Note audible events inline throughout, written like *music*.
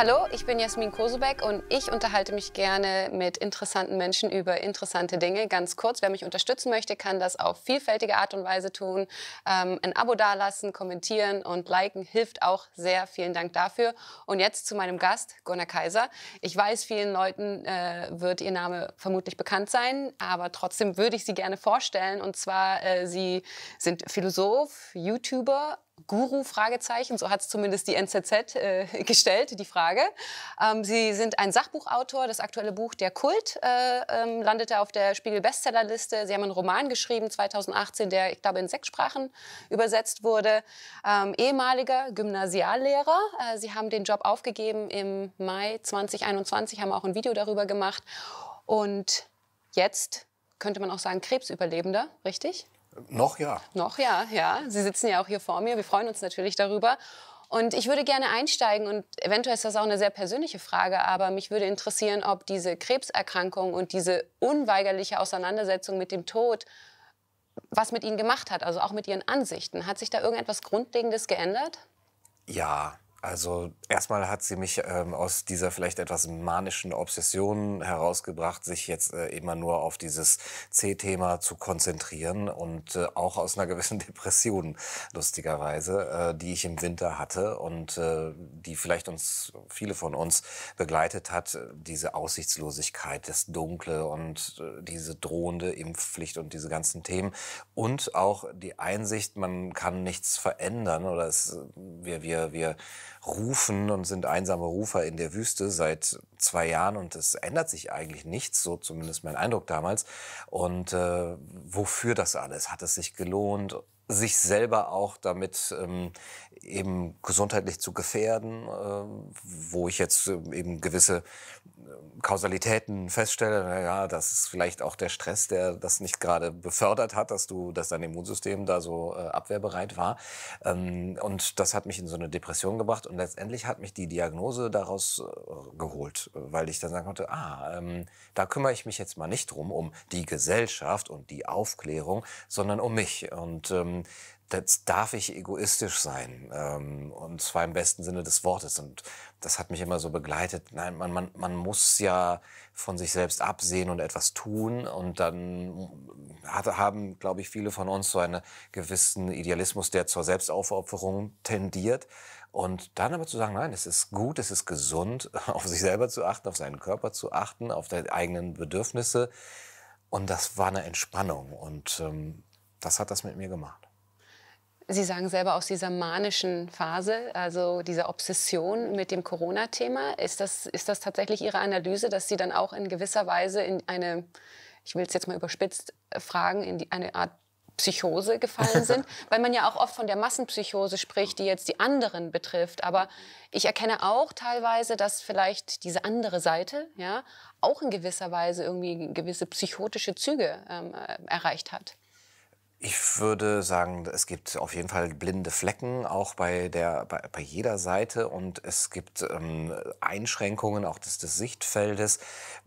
Hallo, ich bin Jasmin Kosebeck und ich unterhalte mich gerne mit interessanten Menschen über interessante Dinge. Ganz kurz, wer mich unterstützen möchte, kann das auf vielfältige Art und Weise tun. Ähm, ein Abo dalassen, kommentieren und liken hilft auch sehr. Vielen Dank dafür. Und jetzt zu meinem Gast, Gunnar Kaiser. Ich weiß, vielen Leuten äh, wird Ihr Name vermutlich bekannt sein, aber trotzdem würde ich Sie gerne vorstellen. Und zwar, äh, Sie sind Philosoph, YouTuber, Guru? Fragezeichen. So hat es zumindest die NZZ äh, *laughs* gestellt, die Frage. Ähm, Sie sind ein Sachbuchautor. Das aktuelle Buch Der Kult äh, ähm, landete auf der Spiegel Bestsellerliste. Sie haben einen Roman geschrieben 2018, der ich glaube in sechs Sprachen übersetzt wurde. Ähm, ehemaliger Gymnasiallehrer. Äh, Sie haben den Job aufgegeben im Mai 2021, haben auch ein Video darüber gemacht. Und jetzt könnte man auch sagen Krebsüberlebender, richtig? Noch ja. Noch ja, ja. Sie sitzen ja auch hier vor mir. Wir freuen uns natürlich darüber. Und ich würde gerne einsteigen und eventuell ist das auch eine sehr persönliche Frage, aber mich würde interessieren, ob diese Krebserkrankung und diese unweigerliche Auseinandersetzung mit dem Tod was mit Ihnen gemacht hat, also auch mit Ihren Ansichten. Hat sich da irgendetwas Grundlegendes geändert? Ja, also erstmal hat sie mich ähm, aus dieser vielleicht etwas manischen Obsession herausgebracht, sich jetzt äh, immer nur auf dieses C-Thema zu konzentrieren und äh, auch aus einer *laughs* gewissen Depression, lustigerweise, äh, die ich im Winter hatte und äh, die vielleicht uns, viele von uns begleitet hat, diese Aussichtslosigkeit, das Dunkle und äh, diese drohende Impfpflicht und diese ganzen Themen und auch die Einsicht, man kann nichts verändern oder es, wir, wir, wir rufen und sind einsame Rufer in der Wüste seit zwei Jahren und es ändert sich eigentlich nichts, so zumindest mein Eindruck damals. Und äh, wofür das alles? Hat es sich gelohnt? Sich selber auch damit ähm, eben gesundheitlich zu gefährden, äh, wo ich jetzt äh, eben gewisse äh, Kausalitäten feststelle, naja, das ist vielleicht auch der Stress, der das nicht gerade befördert hat, dass du, dass dein Immunsystem da so äh, abwehrbereit war. Ähm, und das hat mich in so eine Depression gebracht und letztendlich hat mich die Diagnose daraus äh, geholt, weil ich dann sagen konnte, ah, ähm, da kümmere ich mich jetzt mal nicht drum, um die Gesellschaft und die Aufklärung, sondern um mich. Und ähm, das darf ich egoistisch sein. Ähm, und zwar im besten Sinne des Wortes. Und das hat mich immer so begleitet. Nein, man, man, man muss ja von sich selbst absehen und etwas tun. Und dann hat, haben, glaube ich, viele von uns so einen gewissen Idealismus, der zur Selbstaufopferung tendiert. Und dann aber zu sagen, nein, es ist gut, es ist gesund, *laughs* auf sich selber zu achten, auf seinen Körper zu achten, auf die eigenen Bedürfnisse. Und das war eine Entspannung. Und ähm, das hat das mit mir gemacht. Sie sagen selber aus dieser manischen Phase, also dieser Obsession mit dem Corona-Thema. Ist das, ist das tatsächlich Ihre Analyse, dass Sie dann auch in gewisser Weise in eine, ich will es jetzt mal überspitzt fragen, in die, eine Art Psychose gefallen sind, *laughs* weil man ja auch oft von der Massenpsychose spricht, die jetzt die anderen betrifft. Aber ich erkenne auch teilweise, dass vielleicht diese andere Seite ja auch in gewisser Weise irgendwie gewisse psychotische Züge ähm, äh, erreicht hat. Ich würde sagen, es gibt auf jeden Fall blinde Flecken, auch bei, der, bei, bei jeder Seite. Und es gibt ähm, Einschränkungen auch des, des Sichtfeldes,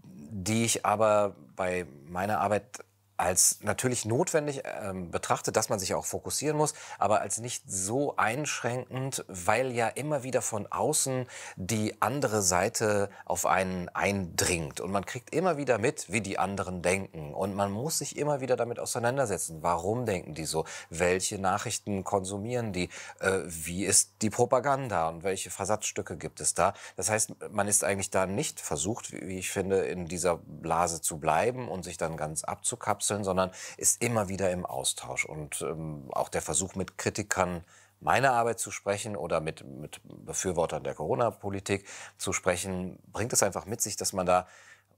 die ich aber bei meiner Arbeit als natürlich notwendig ähm, betrachtet, dass man sich auch fokussieren muss, aber als nicht so einschränkend, weil ja immer wieder von außen die andere Seite auf einen eindringt und man kriegt immer wieder mit, wie die anderen denken und man muss sich immer wieder damit auseinandersetzen. Warum denken die so? Welche Nachrichten konsumieren die? Äh, wie ist die Propaganda und welche Versatzstücke gibt es da? Das heißt, man ist eigentlich da nicht versucht, wie ich finde, in dieser Blase zu bleiben und sich dann ganz abzukapseln abkapseln, sondern ist immer wieder im Austausch. Und ähm, auch der Versuch mit Kritikern meiner Arbeit zu sprechen oder mit, mit Befürwortern der Corona-Politik zu sprechen, bringt es einfach mit sich, dass man da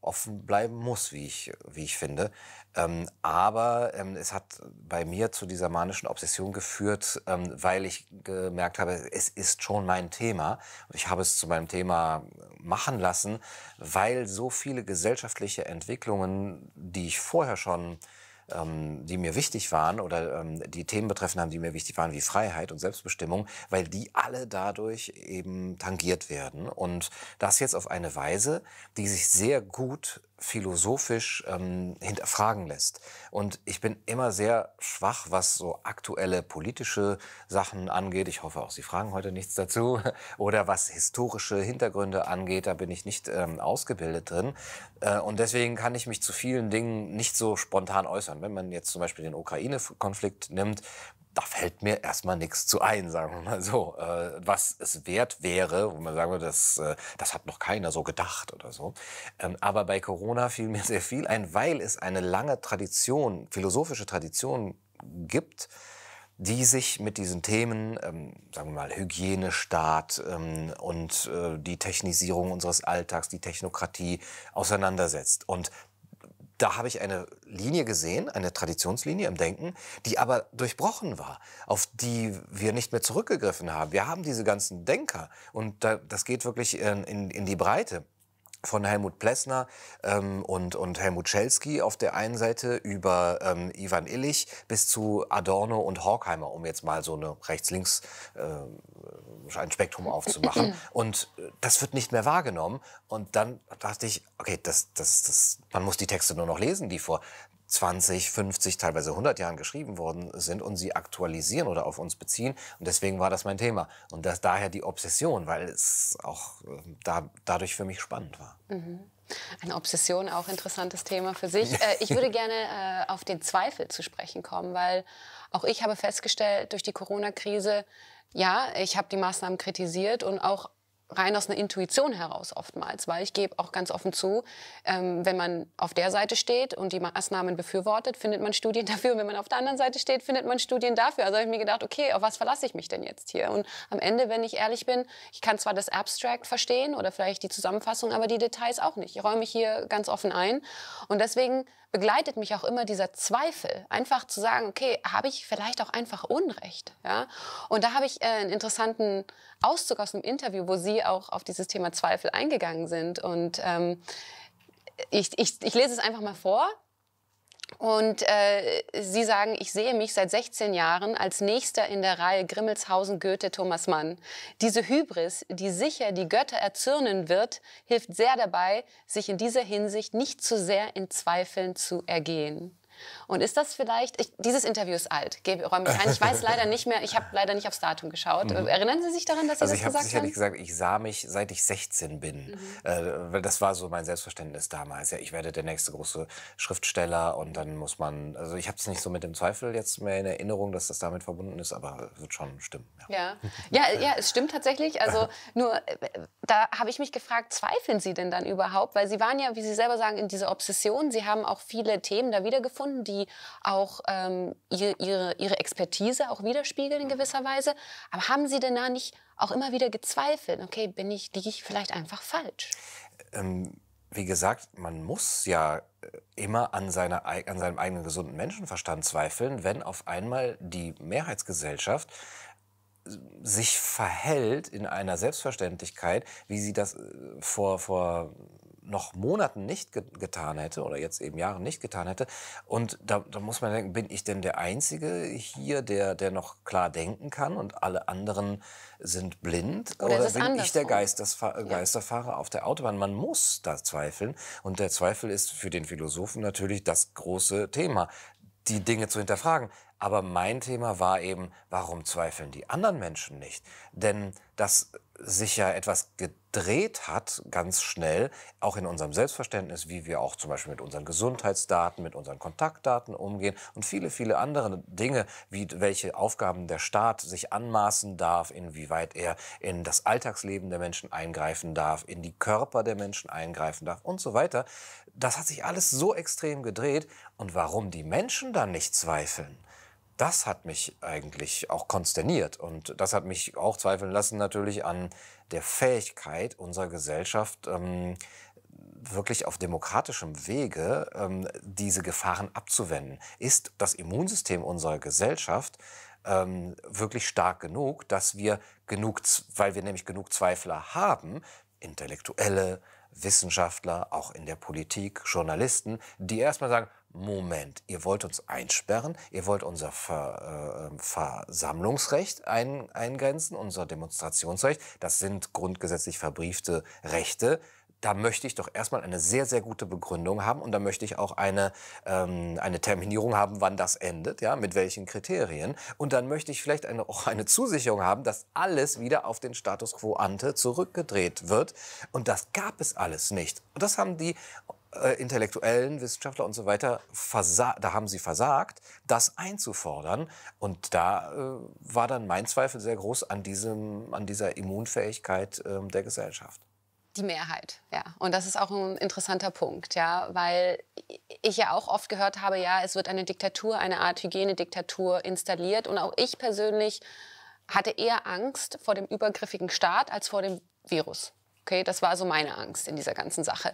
offen bleiben muss, wie ich, wie ich finde. Ähm, aber ähm, es hat bei mir zu dieser manischen Obsession geführt, ähm, weil ich gemerkt habe, es ist schon mein Thema. Und ich habe es zu meinem Thema machen lassen, weil so viele gesellschaftliche Entwicklungen, die ich vorher schon ähm, die mir wichtig waren oder ähm, die Themen betreffen haben, die mir wichtig waren, wie Freiheit und Selbstbestimmung, weil die alle dadurch eben tangiert werden. Und das jetzt auf eine Weise, die sich sehr gut philosophisch ähm, hinterfragen lässt. Und ich bin immer sehr schwach, was so aktuelle politische Sachen angeht. Ich hoffe auch, Sie fragen heute nichts dazu. *laughs* Oder was historische Hintergründe angeht, da bin ich nicht ähm, ausgebildet drin. Äh, und deswegen kann ich mich zu vielen Dingen nicht so spontan äußern. Wenn man jetzt zum Beispiel den Ukraine-Konflikt nimmt, da fällt mir erstmal nichts zu ein, sagen wir mal so. Äh, was es wert wäre, wo man sagen würde, das, äh, das hat noch keiner so gedacht oder so. Ähm, aber bei Corona fiel mir *laughs* sehr viel ein, weil es eine lange Tradition, philosophische Tradition gibt, die sich mit diesen Themen, ähm, sagen wir mal, Hygienestaat ähm, und äh, die Technisierung unseres Alltags, die Technokratie auseinandersetzt. Und da habe ich eine Linie gesehen, eine Traditionslinie im Denken, die aber durchbrochen war, auf die wir nicht mehr zurückgegriffen haben. Wir haben diese ganzen Denker und da, das geht wirklich in, in, in die Breite von Helmut Plessner ähm, und, und Helmut Schelsky auf der einen Seite über ähm, Ivan Illich bis zu Adorno und Horkheimer, um jetzt mal so eine rechts-links äh, ein Spektrum aufzumachen. *clears throat* und äh, das wird nicht mehr wahrgenommen. Und dann dachte ich, okay, das, das, das, man muss die Texte nur noch lesen, die vor 20, 50, teilweise 100 Jahren geschrieben worden sind und sie aktualisieren oder auf uns beziehen. Und deswegen war das mein Thema. Und das, daher die Obsession, weil es auch äh, da, dadurch für mich spannend war. Mhm. Eine Obsession, auch interessantes Thema für *laughs* sich. Äh, ich würde gerne äh, auf den Zweifel zu sprechen kommen, weil auch ich habe festgestellt, durch die Corona-Krise, ja, ich habe die Maßnahmen kritisiert und auch rein aus einer Intuition heraus oftmals, weil ich gebe auch ganz offen zu, ähm, wenn man auf der Seite steht und die Maßnahmen befürwortet, findet man Studien *laughs* dafür. Und wenn man auf der anderen Seite steht, findet man Studien dafür. Also habe ich mir gedacht, okay, auf was verlasse ich mich denn jetzt hier? Und am Ende, wenn ich ehrlich bin, ich kann zwar das Abstract verstehen oder vielleicht die Zusammenfassung, aber die Details auch nicht. Ich räume mich hier ganz offen ein. Und deswegen begleitet mich auch immer dieser Zweifel, einfach zu sagen, okay, habe ich vielleicht auch einfach Unrecht? Ja? Und da habe ich äh, einen interessanten Auszug aus einem Interview, wo Sie auch auf dieses Thema Zweifel eingegangen sind. Und ähm, ich, ich, ich lese es einfach mal vor. Und äh, Sie sagen, ich sehe mich seit 16 Jahren als Nächster in der Reihe Grimmelshausen, Goethe, Thomas Mann. Diese Hybris, die sicher die Götter erzürnen wird, hilft sehr dabei, sich in dieser Hinsicht nicht zu sehr in Zweifeln zu ergehen. Und ist das vielleicht, ich, dieses Interview ist alt, gebe räume ich ein. Ich weiß leider nicht mehr, ich habe leider nicht aufs Datum geschaut. Mhm. Erinnern Sie sich daran, dass Sie also das gesagt haben? Also ich habe sicherlich gesagt, ich sah mich, seit ich 16 bin. Mhm. Äh, weil das war so mein Selbstverständnis damals. Ja, ich werde der nächste große Schriftsteller und dann muss man, also ich habe es nicht so mit dem Zweifel jetzt mehr in Erinnerung, dass das damit verbunden ist, aber wird schon stimmen. Ja, ja, ja, *laughs* ja es stimmt tatsächlich. Also *laughs* nur, äh, da habe ich mich gefragt, zweifeln Sie denn dann überhaupt? Weil Sie waren ja, wie Sie selber sagen, in dieser Obsession. Sie haben auch viele Themen da wiedergefunden, die auch ähm, ihre, ihre, ihre Expertise auch widerspiegeln in gewisser Weise. Aber haben Sie denn da nicht auch immer wieder gezweifelt? Okay, bin ich, liege ich vielleicht einfach falsch? Ähm, wie gesagt, man muss ja äh, immer an, seiner, an seinem eigenen gesunden Menschenverstand zweifeln, wenn auf einmal die Mehrheitsgesellschaft äh, sich verhält in einer Selbstverständlichkeit, wie sie das äh, vor, vor noch Monaten nicht ge getan hätte oder jetzt eben Jahren nicht getan hätte. Und da, da, muss man denken, bin ich denn der Einzige hier, der, der noch klar denken kann und alle anderen sind blind? Oder, oder bin ich der Geisterfahrer, Geisterfahrer ja. auf der Autobahn? Man muss da zweifeln. Und der Zweifel ist für den Philosophen natürlich das große Thema, die Dinge zu hinterfragen. Aber mein Thema war eben, warum zweifeln die anderen Menschen nicht? Denn dass sich ja etwas gedreht hat, ganz schnell, auch in unserem Selbstverständnis, wie wir auch zum Beispiel mit unseren Gesundheitsdaten, mit unseren Kontaktdaten umgehen und viele, viele andere Dinge, wie welche Aufgaben der Staat sich anmaßen darf, inwieweit er in das Alltagsleben der Menschen eingreifen darf, in die Körper der Menschen eingreifen darf und so weiter. Das hat sich alles so extrem gedreht. Und warum die Menschen dann nicht zweifeln, das hat mich eigentlich auch konsterniert und das hat mich auch zweifeln lassen natürlich an der Fähigkeit unserer Gesellschaft, ähm, wirklich auf demokratischem Wege ähm, diese Gefahren abzuwenden. Ist das Immunsystem unserer Gesellschaft ähm, wirklich stark genug, dass wir genug, weil wir nämlich genug Zweifler haben, Intellektuelle, Wissenschaftler, auch in der Politik, Journalisten, die erstmal sagen, Moment, ihr wollt uns einsperren, ihr wollt unser Ver, äh, Versammlungsrecht ein, eingrenzen, unser Demonstrationsrecht, das sind grundgesetzlich verbriefte Rechte. da möchte ich doch erstmal eine sehr, sehr gute Begründung haben und da möchte ich auch eine, ähm, eine Terminierung haben, wann das endet, ja, mit welchen Kriterien. Und dann möchte ich vielleicht eine, auch eine Zusicherung haben, dass alles wieder auf den Status quo ante zurückgedreht wird. Und das gab es alles nicht. Und das haben die äh, Intellektuellen, Wissenschaftler und so weiter, da haben sie versagt, das einzufordern. Und da äh, war dann mein Zweifel sehr groß an, diesem, an dieser Immunfähigkeit äh, der Gesellschaft die Mehrheit, ja. Und das ist auch ein interessanter Punkt, ja, weil ich ja auch oft gehört habe, ja, es wird eine Diktatur, eine Art Hygienediktatur installiert. Und auch ich persönlich hatte eher Angst vor dem übergriffigen Staat als vor dem Virus. Okay, das war so meine Angst in dieser ganzen Sache.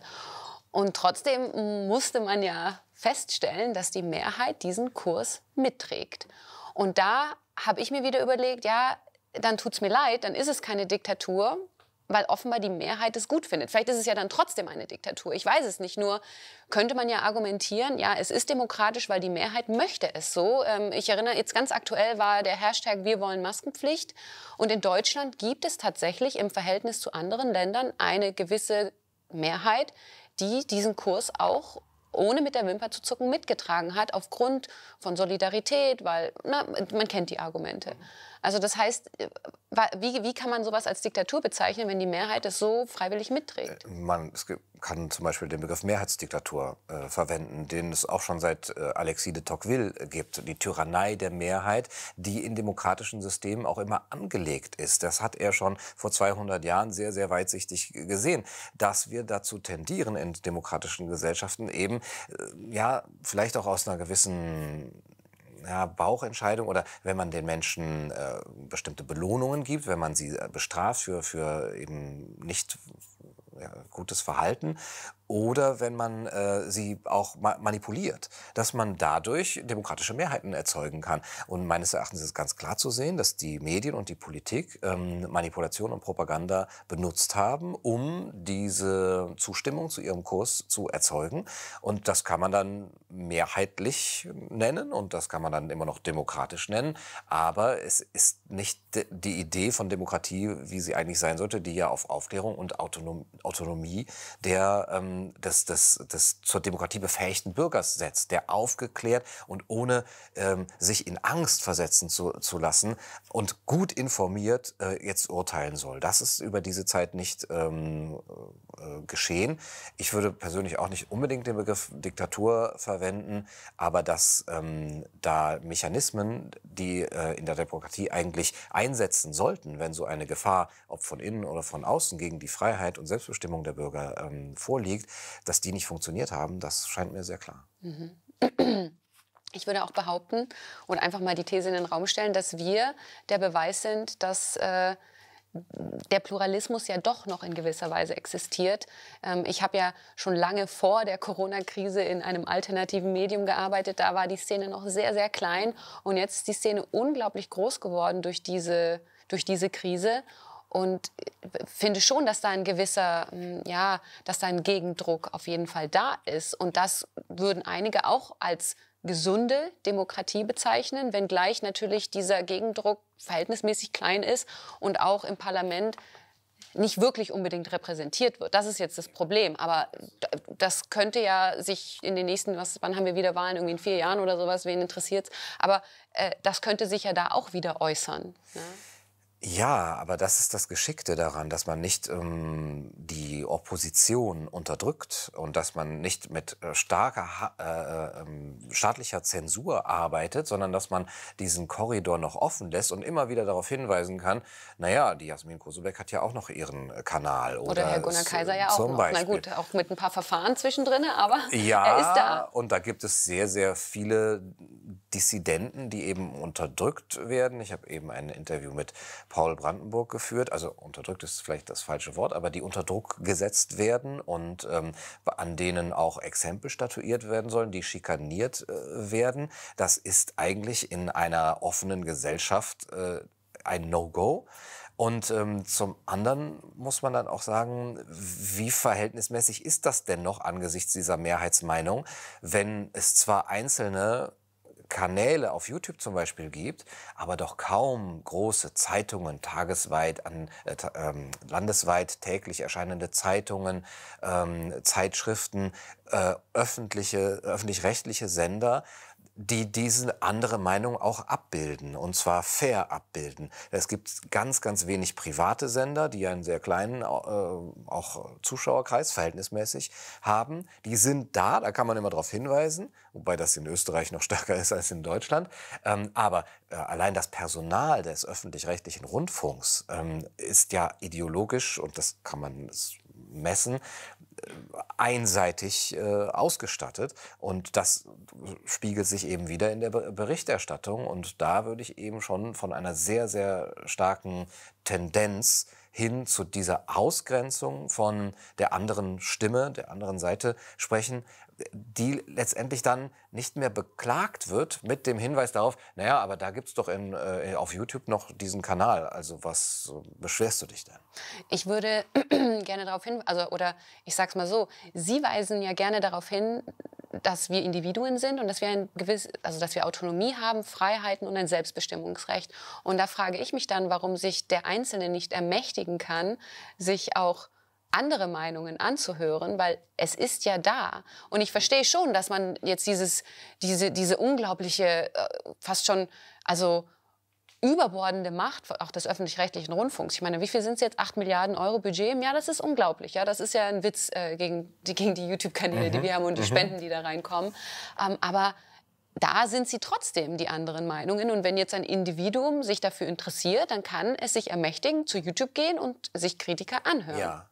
Und trotzdem musste man ja feststellen, dass die Mehrheit diesen Kurs mitträgt. Und da habe ich mir wieder überlegt, ja, dann tut es mir leid, dann ist es keine Diktatur, weil offenbar die Mehrheit es gut findet. Vielleicht ist es ja dann trotzdem eine Diktatur. Ich weiß es nicht. Nur könnte man ja argumentieren, ja, es ist demokratisch, weil die Mehrheit möchte es so. Ähm, ich erinnere, jetzt ganz aktuell war der Hashtag Wir wollen Maskenpflicht. Und in Deutschland gibt es tatsächlich im Verhältnis zu anderen Ländern eine gewisse Mehrheit, die diesen Kurs auch ohne mit der Wimper zu zucken mitgetragen hat, aufgrund von Solidarität, weil na, man kennt die Argumente. Also das heißt, wie, wie kann man sowas als Diktatur bezeichnen, wenn die Mehrheit es so freiwillig mitträgt? Äh, man kann zum Beispiel den Begriff Mehrheitsdiktatur äh, verwenden, den es auch schon seit äh, Alexis de Tocqueville gibt. Die Tyrannei der Mehrheit, die in demokratischen Systemen auch immer angelegt ist. Das hat er schon vor 200 Jahren sehr, sehr weitsichtig gesehen, dass wir dazu tendieren in demokratischen Gesellschaften eben, äh, ja, vielleicht auch aus einer gewissen ja, Bauchentscheidung oder wenn man den Menschen äh, bestimmte Belohnungen gibt, wenn man sie äh, bestraft für, für eben nicht ja, gutes Verhalten oder wenn man äh, sie auch ma manipuliert, dass man dadurch demokratische Mehrheiten erzeugen kann. Und meines Erachtens ist ganz klar zu sehen, dass die Medien und die Politik ähm, Manipulation und Propaganda benutzt haben, um diese Zustimmung zu ihrem Kurs zu erzeugen. Und das kann man dann mehrheitlich nennen und das kann man dann immer noch demokratisch nennen. Aber es ist nicht die Idee von Demokratie, wie sie eigentlich sein sollte, die ja auf Aufklärung und Autonom Autonomie der ähm, des, des, des zur Demokratie befähigten Bürgers setzt, der aufgeklärt und ohne ähm, sich in Angst versetzen zu, zu lassen und gut informiert äh, jetzt urteilen soll. Das ist über diese Zeit nicht ähm, äh, geschehen. Ich würde persönlich auch nicht unbedingt den Begriff Diktatur verwenden, aber dass ähm, da Mechanismen, die äh, in der Demokratie eigentlich einsetzen sollten, wenn so eine Gefahr, ob von innen oder von außen, gegen die Freiheit und Selbstbestimmung der Bürger ähm, vorliegt, dass die nicht funktioniert haben, das scheint mir sehr klar. Mhm. *clears throat* Ich würde auch behaupten und einfach mal die These in den Raum stellen, dass wir der Beweis sind, dass äh, der Pluralismus ja doch noch in gewisser Weise existiert. Ähm, ich habe ja schon lange vor der Corona-Krise in einem alternativen Medium gearbeitet. Da war die Szene noch sehr, sehr klein. Und jetzt ist die Szene unglaublich groß geworden durch diese, durch diese Krise. Und finde schon, dass da ein gewisser, hm, ja, dass da ein Gegendruck auf jeden Fall da ist. Und das würden einige auch als gesunde Demokratie bezeichnen, wenngleich natürlich dieser Gegendruck verhältnismäßig klein ist und auch im Parlament nicht wirklich unbedingt repräsentiert wird. Das ist jetzt das Problem. Aber das könnte ja sich in den nächsten, was, wann haben wir wieder Wahlen? Irgendwie in vier Jahren oder sowas, wen interessiert Aber äh, das könnte sich ja da auch wieder äußern. Ja? Ja, aber das ist das Geschickte daran, dass man nicht ähm, die Opposition unterdrückt und dass man nicht mit äh, starker äh, ähm, staatlicher Zensur arbeitet, sondern dass man diesen Korridor noch offen lässt und immer wieder darauf hinweisen kann, naja, die Jasmin Kosobeck hat ja auch noch ihren äh, Kanal. Oder, oder Herr Gunnar Kaiser ja auch noch. Beispiel. Na gut, auch mit ein paar Verfahren zwischendrin, aber *laughs* ja, er ist da. und da gibt es sehr, sehr viele Dissidenten, die eben unterdrückt werden. Ich habe eben ein Interview mit Paul Brandenburg geführt, also unterdrückt ist vielleicht das falsche Wort, aber die unter Druck gesetzt werden und ähm, an denen auch Exempel statuiert werden sollen, die schikaniert äh, werden. Das ist eigentlich in einer offenen Gesellschaft äh, ein No-Go. Und ähm, zum anderen muss man dann auch sagen, wie verhältnismäßig ist das denn noch angesichts dieser Mehrheitsmeinung, wenn es zwar einzelne Kanäle auf YouTube zum Beispiel gibt, aber doch kaum große Zeitungen, tagesweit, an, äh, ähm, landesweit täglich erscheinende Zeitungen, ähm, Zeitschriften, äh, öffentliche, öffentlich-rechtliche Sender, die diese andere Meinung auch abbilden und zwar fair abbilden. Es gibt ganz, ganz wenig private Sender, die einen sehr kleinen äh, auch Zuschauerkreis verhältnismäßig haben. Die sind da, da kann man immer darauf hinweisen, wobei das in Österreich noch *laughs* stärker ist als in Deutschland. Ähm, aber äh, allein das Personal des öffentlich-rechtlichen Rundfunks ähm, ist ja ideologisch und das kann man messen, einseitig äh, ausgestattet. Und das spiegelt sich eben wieder in der Berichterstattung. Und da würde ich eben schon von einer sehr, sehr starken Tendenz hin zu dieser Ausgrenzung von der anderen Stimme, der anderen Seite sprechen, die letztendlich dann nicht mehr beklagt wird mit dem Hinweis darauf, naja, aber da gibt es doch in, äh, auf YouTube noch diesen Kanal. Also was äh, beschwerst du dich denn? Ich würde *clears throat* gerne darauf hin, also oder ich sag's mal so, Sie weisen ja gerne darauf hin, dass wir Individuen sind und dass wir ein gewiss, also dass wir Autonomie haben, Freiheiten und ein Selbstbestimmungsrecht. Und da frage ich mich dann, warum sich der Einzelne nicht ermächtigen kann, sich auch andere Meinungen anzuhören, weil es ist ja da. Und ich verstehe schon, dass man jetzt dieses, diese, diese unglaubliche, äh, fast schon, also überbordende Macht auch des öffentlich-rechtlichen Rundfunks. Ich meine, wie viel sind es jetzt? 8 Milliarden Euro Budget im Jahr? Das ist unglaublich. Ja? Das ist ja ein Witz äh, gegen die, gegen die YouTube-Kanäle, mhm. die wir haben und die mhm. Spenden, die da reinkommen. Ähm, aber da sind sie trotzdem die anderen Meinungen. Und wenn jetzt ein Individuum sich dafür interessiert, dann kann es sich ermächtigen, zu YouTube gehen und sich Kritiker anhören. Ja.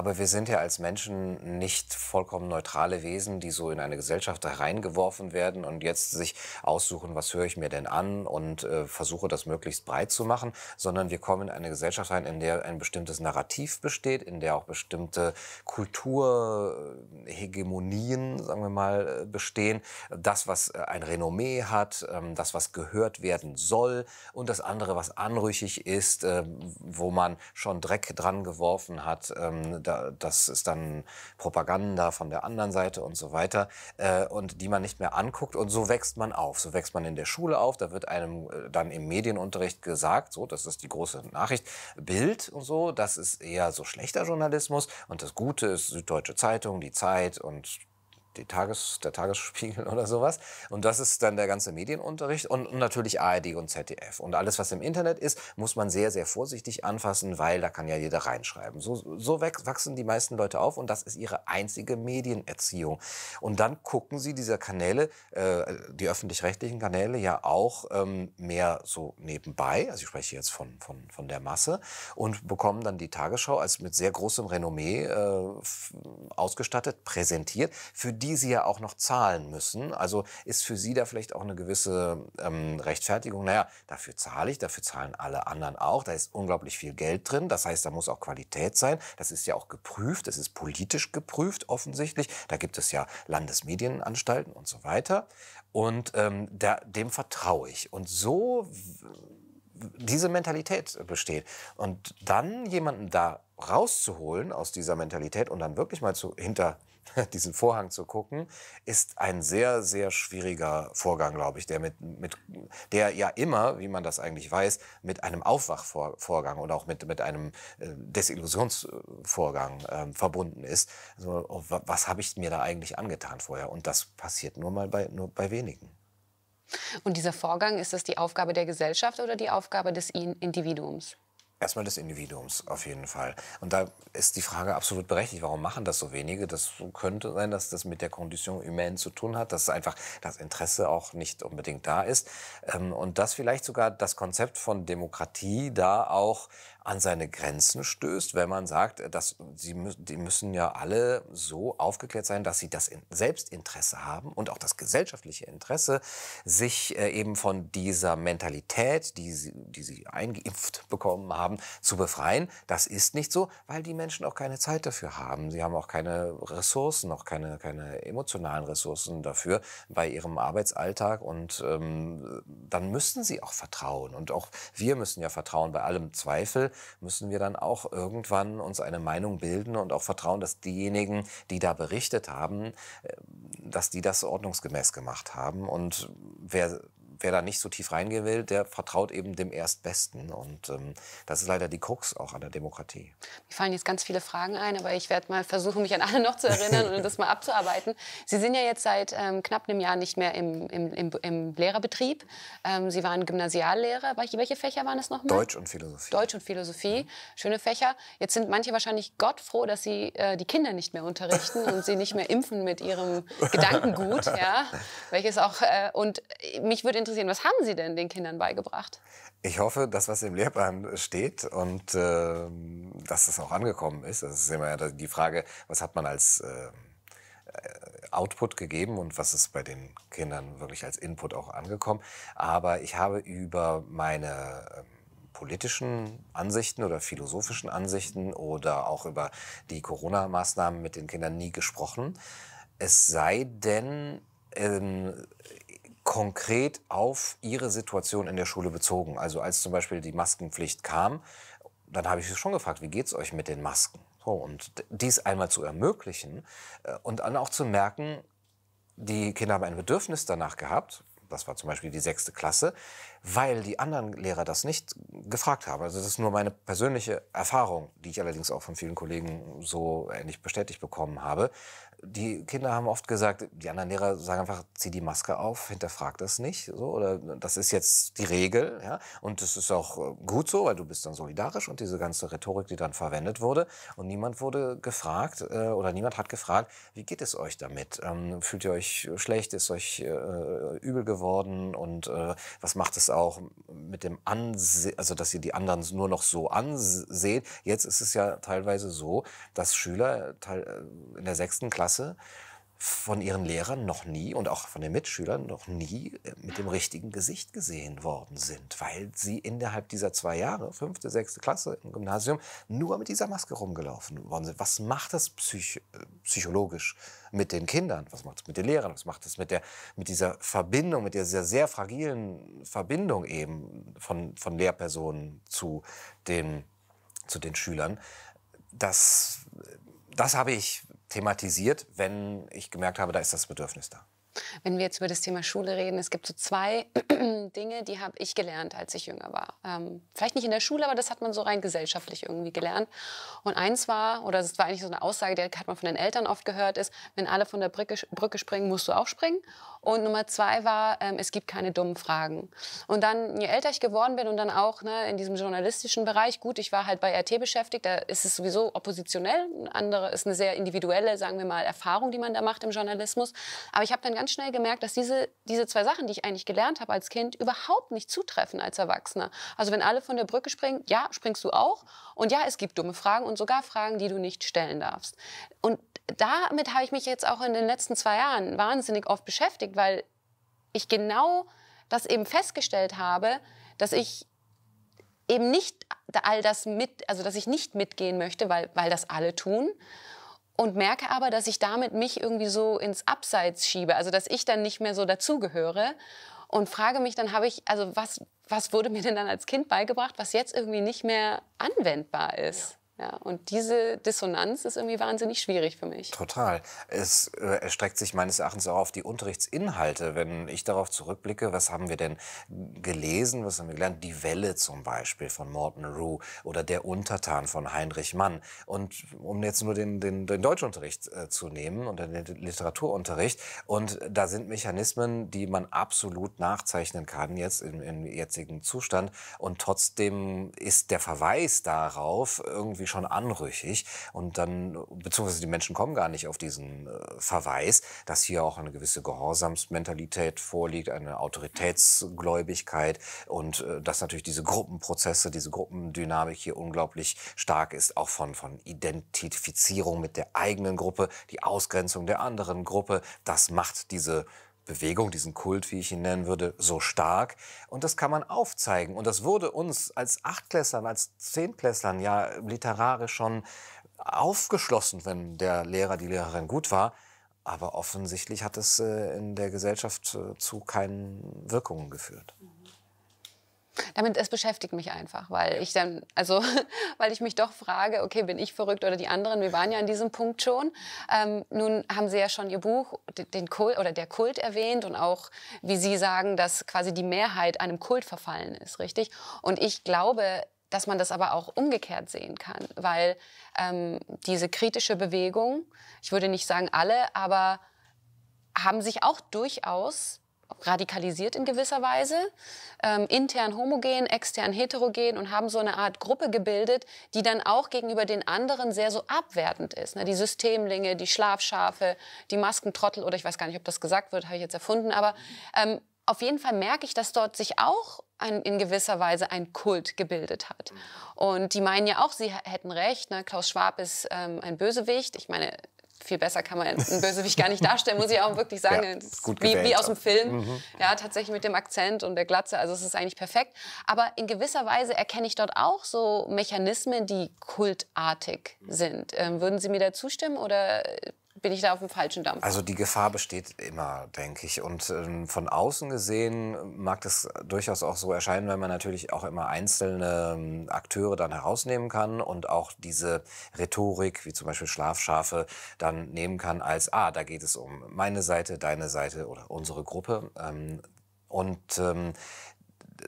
Aber wir sind ja als Menschen nicht vollkommen neutrale Wesen, die so in eine Gesellschaft hereingeworfen werden und jetzt sich aussuchen, was höre ich mir denn an und äh, versuche das möglichst breit zu machen, sondern wir kommen in eine Gesellschaft rein, in der ein bestimmtes Narrativ besteht, in der auch bestimmte Kulturhegemonien, sagen wir mal, äh, bestehen. Das, was äh, ein Renommee hat, ähm, das, was gehört werden soll und das andere, was anrüchig ist, äh, wo man schon Dreck dran geworfen hat, ähm, da, das ist dann Propaganda von der anderen Seite und so weiter, äh, und die man nicht mehr anguckt. Und so wächst man auf. So wächst man in der Schule auf. Da wird einem äh, dann im Medienunterricht gesagt, so, das ist die große Nachricht, Bild und so, das ist eher so schlechter Journalismus. Und das Gute ist Süddeutsche Zeitung, die Zeit und die Tages, der Tagesspiegel *laughs* oder sowas. Und das ist dann der ganze Medienunterricht und, natürlich ARD und ZDF. Und alles, was im Internet ist, muss man sehr, sehr vorsichtig anfassen, weil da kann ja jeder reinschreiben. So, so wachsen die meisten Leute auf und das ist ihre einzige Medienerziehung. Und dann gucken sie diese Kanäle, äh, die öffentlich-rechtlichen Kanäle, ja auch ähm, mehr so nebenbei. Also ich spreche jetzt von, von, von der Masse und bekommen dann die Tagesschau als mit sehr großem Renommee äh, ausgestattet, präsentiert, für die sie ja auch noch zahlen müssen. Also ist für sie da vielleicht auch eine gewisse ähm, Rechtfertigung. Naja, dafür zahle ich, dafür zahlen alle anderen auch. Da ist unglaublich viel Geld drin. Das heißt, da muss auch Qualität sein. Das ist ja auch geprüft. Das ist politisch geprüft offensichtlich. Da gibt es ja Landesmedienanstalten und so weiter. Und ähm, da, dem vertraue ich. Und so diese Mentalität besteht. Und dann jemanden da rauszuholen aus dieser Mentalität und dann wirklich mal zu, hinter *laughs* diesen Vorhang zu gucken, ist ein sehr, sehr schwieriger Vorgang, glaube ich, der mit, mit, der ja immer, wie man das eigentlich weiß, mit einem Aufwachvorgang oder auch mit, mit einem äh, Desillusionsvorgang äh, verbunden ist. Also, was habe ich mir da eigentlich angetan vorher? Und das passiert nur mal bei, nur bei wenigen. Und dieser Vorgang, ist das die Aufgabe der Gesellschaft oder die Aufgabe des Individuums? Erstmal des Individuums auf jeden Fall. Und da ist die Frage absolut berechtigt, warum machen das so wenige? Das könnte sein, dass das mit der Condition humaine zu tun hat, dass einfach das Interesse auch nicht unbedingt da ist. Ähm, und dass vielleicht sogar das Konzept von Demokratie da auch an seine Grenzen stößt, wenn man sagt, äh, dass sie die müssen ja alle so aufgeklärt sein, dass sie das Selbstinteresse haben und auch das gesellschaftliche Interesse, sich äh, eben von dieser Mentalität, die sie, die sie eingeimpft *laughs* bekommen haben, zu befreien. Das ist nicht so, weil die Menschen auch keine Zeit dafür haben. Sie haben auch keine Ressourcen, auch keine, keine emotionalen Ressourcen dafür bei ihrem Arbeitsalltag. Und ähm, dann müssen sie auch vertrauen. Und auch wir müssen ja vertrauen bei allem Zweifel müssen wir dann auch irgendwann uns eine Meinung bilden und auch vertrauen, dass diejenigen, die da berichtet haben, äh, dass die das ordnungsgemäß gemacht haben. Und wer wer da nicht so tief reingehen will, der vertraut eben dem Erstbesten. Und ähm, das ist leider die Krux auch an der Demokratie. Mir fallen jetzt ganz viele Fragen ein, aber ich werde mal versuchen, mich an alle noch zu erinnern und das mal abzuarbeiten. Sie sind ja jetzt seit ähm, knapp einem Jahr nicht mehr im, im, im, im Lehrerbetrieb. Ähm, Sie waren Gymnasiallehrer. Welche Fächer waren es nochmal? Deutsch und Philosophie. Deutsch und Philosophie. Schöne Fächer. Jetzt sind manche wahrscheinlich Gott froh, dass Sie äh, die Kinder nicht mehr unterrichten und sie nicht mehr impfen mit ihrem Gedankengut. Ja? *laughs* Welches auch, äh, und mich würde interessieren, was haben Sie denn den Kindern beigebracht? Ich hoffe, das, was im Lehrplan steht und äh, dass es auch angekommen ist. Das ist immer die Frage, was hat man als äh, Output gegeben und was ist bei den Kindern wirklich als Input auch angekommen. Aber ich habe über meine äh, politischen Ansichten oder philosophischen Ansichten oder auch über die Corona-Maßnahmen mit den Kindern nie gesprochen. Es sei denn, ähm, konkret auf ihre Situation in der Schule bezogen. Also als zum Beispiel die Maskenpflicht kam, dann habe ich sie schon gefragt, wie geht es euch mit den Masken? So, und dies einmal zu ermöglichen äh, und dann auch zu merken, die Kinder haben ein Bedürfnis danach gehabt, das war zum Beispiel die sechste Klasse, weil die anderen Lehrer das nicht gefragt haben. Also das ist nur meine persönliche Erfahrung, die ich allerdings auch von vielen Kollegen so ähnlich bestätigt bekommen habe die Kinder haben oft gesagt, die anderen Lehrer sagen einfach, zieh die Maske auf, hinterfrag das nicht, so, oder das ist jetzt die Regel, ja, und das ist auch äh, gut so, weil du bist dann solidarisch und diese ganze Rhetorik, die dann verwendet wurde, und niemand wurde gefragt äh, oder niemand hat gefragt, wie geht es euch damit? Ähm, fühlt ihr euch schlecht? Ist euch äh, übel geworden? Und äh, was macht es auch mit dem Ansehen, also dass ihr die anderen nur noch so anseht? Jetzt ist es ja teilweise so, dass Schüler äh, in der sechsten Klasse Klasse von ihren Lehrern noch nie und auch von den Mitschülern noch nie äh, mit dem richtigen Gesicht gesehen worden sind, weil sie innerhalb dieser zwei Jahre, fünfte, sechste Klasse im Gymnasium, nur mit dieser Maske rumgelaufen worden sind. Was macht das psych äh, psychologisch mit den Kindern? Was macht es mit den Lehrern? Was macht es mit, mit dieser Verbindung, mit dieser sehr fragilen Verbindung eben von, von Lehrpersonen zu den, zu den Schülern? Das, das habe ich thematisiert, wenn ich gemerkt habe, da ist das Bedürfnis da. Wenn wir jetzt über das Thema Schule reden, es gibt so zwei *clears throat* Dinge, die habe ich gelernt, als ich jünger war. Ähm, vielleicht nicht in der Schule, aber das hat man so rein gesellschaftlich irgendwie gelernt. Und eins war, oder das war eigentlich so eine Aussage, die hat man von den Eltern oft gehört, ist, wenn alle von der Brücke, Brücke springen, musst du auch springen. Und Nummer zwei war, ähm, es gibt keine dummen Fragen. Und dann, je älter ich geworden bin und dann auch ne, in diesem journalistischen Bereich, gut, ich war halt bei RT beschäftigt, da ist es sowieso oppositionell. Andere ist eine sehr individuelle, sagen wir mal, Erfahrung, die man da macht im Journalismus. Aber ich habe dann ganz schnell gemerkt, dass diese, diese zwei Sachen, die ich eigentlich gelernt habe als Kind, überhaupt nicht zutreffen als Erwachsener. Also wenn alle von der Brücke springen, ja, springst du auch. Und ja, es gibt dumme Fragen und sogar Fragen, die du nicht stellen darfst. Und damit habe ich mich jetzt auch in den letzten zwei Jahren wahnsinnig oft beschäftigt, weil ich genau das eben festgestellt habe, dass ich eben nicht all das mit, also dass ich nicht mitgehen möchte, weil, weil das alle tun. Und merke aber, dass ich damit mich irgendwie so ins Abseits schiebe, also dass ich dann nicht mehr so dazugehöre. Und frage mich dann, habe ich, also was, was wurde mir denn dann als Kind beigebracht, was jetzt irgendwie nicht mehr anwendbar ist? Ja. Ja, und diese Dissonanz ist irgendwie wahnsinnig schwierig für mich. Total. Es äh, erstreckt sich meines Erachtens auch auf die Unterrichtsinhalte. Wenn ich darauf zurückblicke, was haben wir denn gelesen, was haben wir gelernt? Die Welle zum Beispiel von Morton Rue oder Der Untertan von Heinrich Mann. Und um jetzt nur den, den, den Deutschunterricht äh, zu nehmen und den Literaturunterricht. Und da sind Mechanismen, die man absolut nachzeichnen kann jetzt im, im jetzigen Zustand. Und trotzdem ist der Verweis darauf irgendwie schon anrüchig. Und dann, beziehungsweise die Menschen kommen gar nicht auf diesen äh, Verweis, dass hier auch eine gewisse Gehorsamsmentalität vorliegt, eine Autoritätsgläubigkeit und äh, dass natürlich diese Gruppenprozesse, diese Gruppendynamik hier unglaublich stark ist, auch von, von Identifizierung mit der eigenen Gruppe, die Ausgrenzung der anderen Gruppe. Das macht diese Bewegung, diesen Kult, wie ich ihn nennen würde, so stark. Und das kann man aufzeigen. Und das wurde uns als Achtklässlern, als Zehntklässlern ja literarisch schon aufgeschlossen, wenn der Lehrer, die Lehrerin gut war. Aber offensichtlich hat es äh, in der Gesellschaft äh, zu keinen Wirkungen geführt. Damit, es beschäftigt mich einfach, weil ich dann, also, *laughs* weil ich mich doch frage, okay, bin ich verrückt oder die anderen? Wir waren ja an diesem Punkt schon. Ähm, nun haben Sie ja schon Ihr Buch, den Kult oder der Kult erwähnt und auch, wie Sie sagen, dass quasi die Mehrheit einem Kult verfallen ist, richtig? Und ich glaube, dass man das aber auch umgekehrt sehen kann, weil ähm, diese kritische Bewegung, ich würde nicht sagen alle, aber haben sich auch durchaus radikalisiert in gewisser Weise, ähm, intern homogen, extern heterogen und haben so eine Art Gruppe gebildet, die dann auch gegenüber den anderen sehr so abwertend ist. Ne? Die Systemlinge, die Schlafschafe, die Maskentrottel oder ich weiß gar nicht, ob das gesagt wird, habe ich jetzt erfunden, aber ähm, auf jeden Fall merke ich, dass dort sich auch ein, in gewisser Weise ein Kult gebildet hat. Und die meinen ja auch, sie hätten recht. Ne? Klaus Schwab ist ähm, ein Bösewicht. Ich meine, viel besser kann man einen Bösewicht gar nicht darstellen, muss ich auch wirklich *laughs* sagen. Ja, wie, wie, aus dem Film. Mhm. Ja, tatsächlich mit dem Akzent und der Glatze. Also es ist eigentlich perfekt. Aber in gewisser Weise erkenne ich dort auch so Mechanismen, die kultartig sind. Ähm, würden Sie mir da zustimmen oder bin ich da auf dem falschen Dampf. Also die Gefahr besteht immer, denke ich. Und ähm, von außen gesehen mag das durchaus auch so erscheinen, weil man natürlich auch immer einzelne ähm, Akteure dann herausnehmen kann und auch diese Rhetorik, wie zum Beispiel Schlafschafe, dann nehmen kann als, ah, da geht es um meine Seite, deine Seite oder unsere Gruppe. Ähm, und ähm,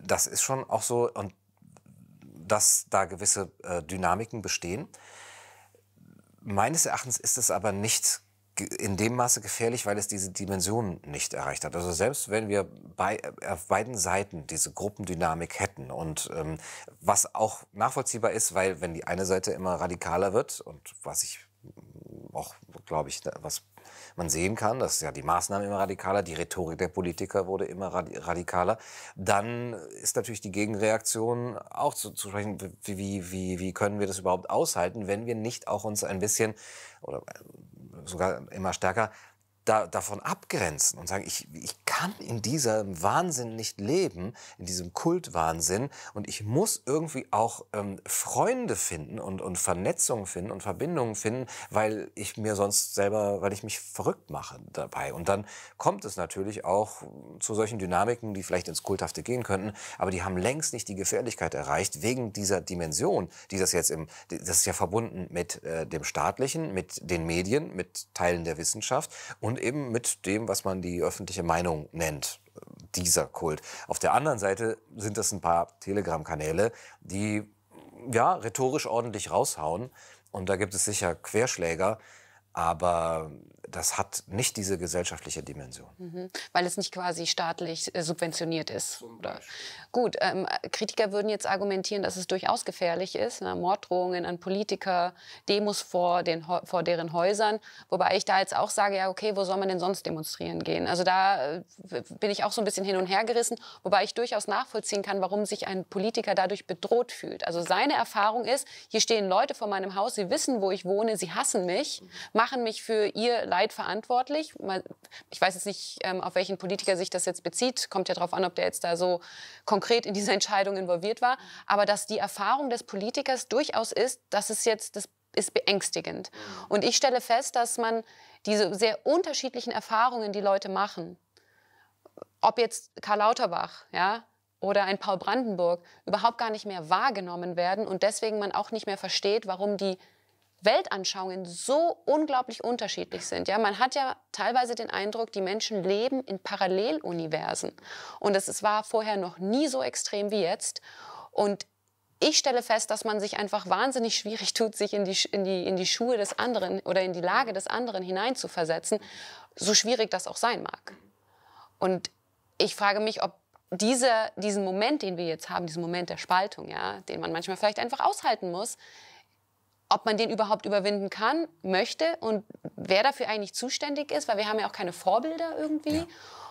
das ist schon auch so, und dass da gewisse äh, Dynamiken bestehen. Meines Erachtens ist es aber nicht in dem Maße gefährlich, weil es diese Dimension nicht erreicht hat. Also selbst wenn wir bei, auf beiden Seiten diese Gruppendynamik hätten und ähm, was auch nachvollziehbar ist, weil wenn die eine Seite immer radikaler wird und was ich auch, glaube ich, was man sehen kann, dass ja die Maßnahmen immer radikaler, die Rhetorik der Politiker wurde immer radikaler, dann ist natürlich die Gegenreaktion auch zu, zu sprechen, wie, wie, wie können wir das überhaupt aushalten, wenn wir nicht auch uns ein bisschen oder sogar immer stärker da, davon abgrenzen und sagen, ich, ich kann in diesem Wahnsinn nicht leben, in diesem Kultwahnsinn und ich muss irgendwie auch ähm, Freunde finden und, und Vernetzungen finden und Verbindungen finden, weil ich mir sonst selber, weil ich mich verrückt mache dabei. Und dann kommt es natürlich auch zu solchen Dynamiken, die vielleicht ins Kulthafte gehen könnten, aber die haben längst nicht die Gefährlichkeit erreicht, wegen dieser Dimension, die das jetzt im, das ist ja verbunden mit äh, dem Staatlichen, mit den Medien, mit Teilen der Wissenschaft und eben mit dem, was man die öffentliche Meinung nennt, dieser Kult. Auf der anderen Seite sind das ein paar Telegram-Kanäle, die ja rhetorisch ordentlich raushauen. Und da gibt es sicher Querschläger, aber das hat nicht diese gesellschaftliche Dimension. Mhm. Weil es nicht quasi staatlich äh, subventioniert ist. Gut, ähm, Kritiker würden jetzt argumentieren, dass es durchaus gefährlich ist. Ne? Morddrohungen an Politiker, Demos vor, den, vor deren Häusern. Wobei ich da jetzt auch sage, ja, okay, wo soll man denn sonst demonstrieren gehen? Also da äh, bin ich auch so ein bisschen hin und her gerissen. Wobei ich durchaus nachvollziehen kann, warum sich ein Politiker dadurch bedroht fühlt. Also seine Erfahrung ist, hier stehen Leute vor meinem Haus, sie wissen, wo ich wohne, sie hassen mich, machen mich für ihr Leid Leid verantwortlich. Ich weiß jetzt nicht, ähm, auf welchen Politiker sich das jetzt bezieht. Kommt ja darauf an, ob der jetzt da so konkret in diese *laughs* Entscheidung involviert war. Aber dass die Erfahrung des Politikers durchaus ist, dass es jetzt, das ist beängstigend. Und ich stelle fest, dass man diese sehr unterschiedlichen Erfahrungen, die Leute machen, ob jetzt Karl Lauterbach, ja, oder ein Paul Brandenburg überhaupt gar nicht mehr wahrgenommen werden und deswegen man auch nicht mehr versteht, warum die Weltanschauungen so unglaublich unterschiedlich sind. Ja, man hat ja teilweise den Eindruck, die Menschen leben in Paralleluniversen. Und es war vorher noch nie so extrem wie jetzt. Und ich stelle fest, dass man sich einfach wahnsinnig schwierig tut, sich in die, in die, in die Schuhe des anderen oder in die Lage des anderen hineinzuversetzen, so schwierig das auch sein mag. Und ich frage mich, ob dieser, diesen Moment, den wir jetzt haben, diesen Moment der Spaltung, ja, den man manchmal vielleicht einfach aushalten muss, ob man den überhaupt überwinden kann, möchte und wer dafür eigentlich zuständig ist, weil wir haben ja auch keine Vorbilder irgendwie. Ja.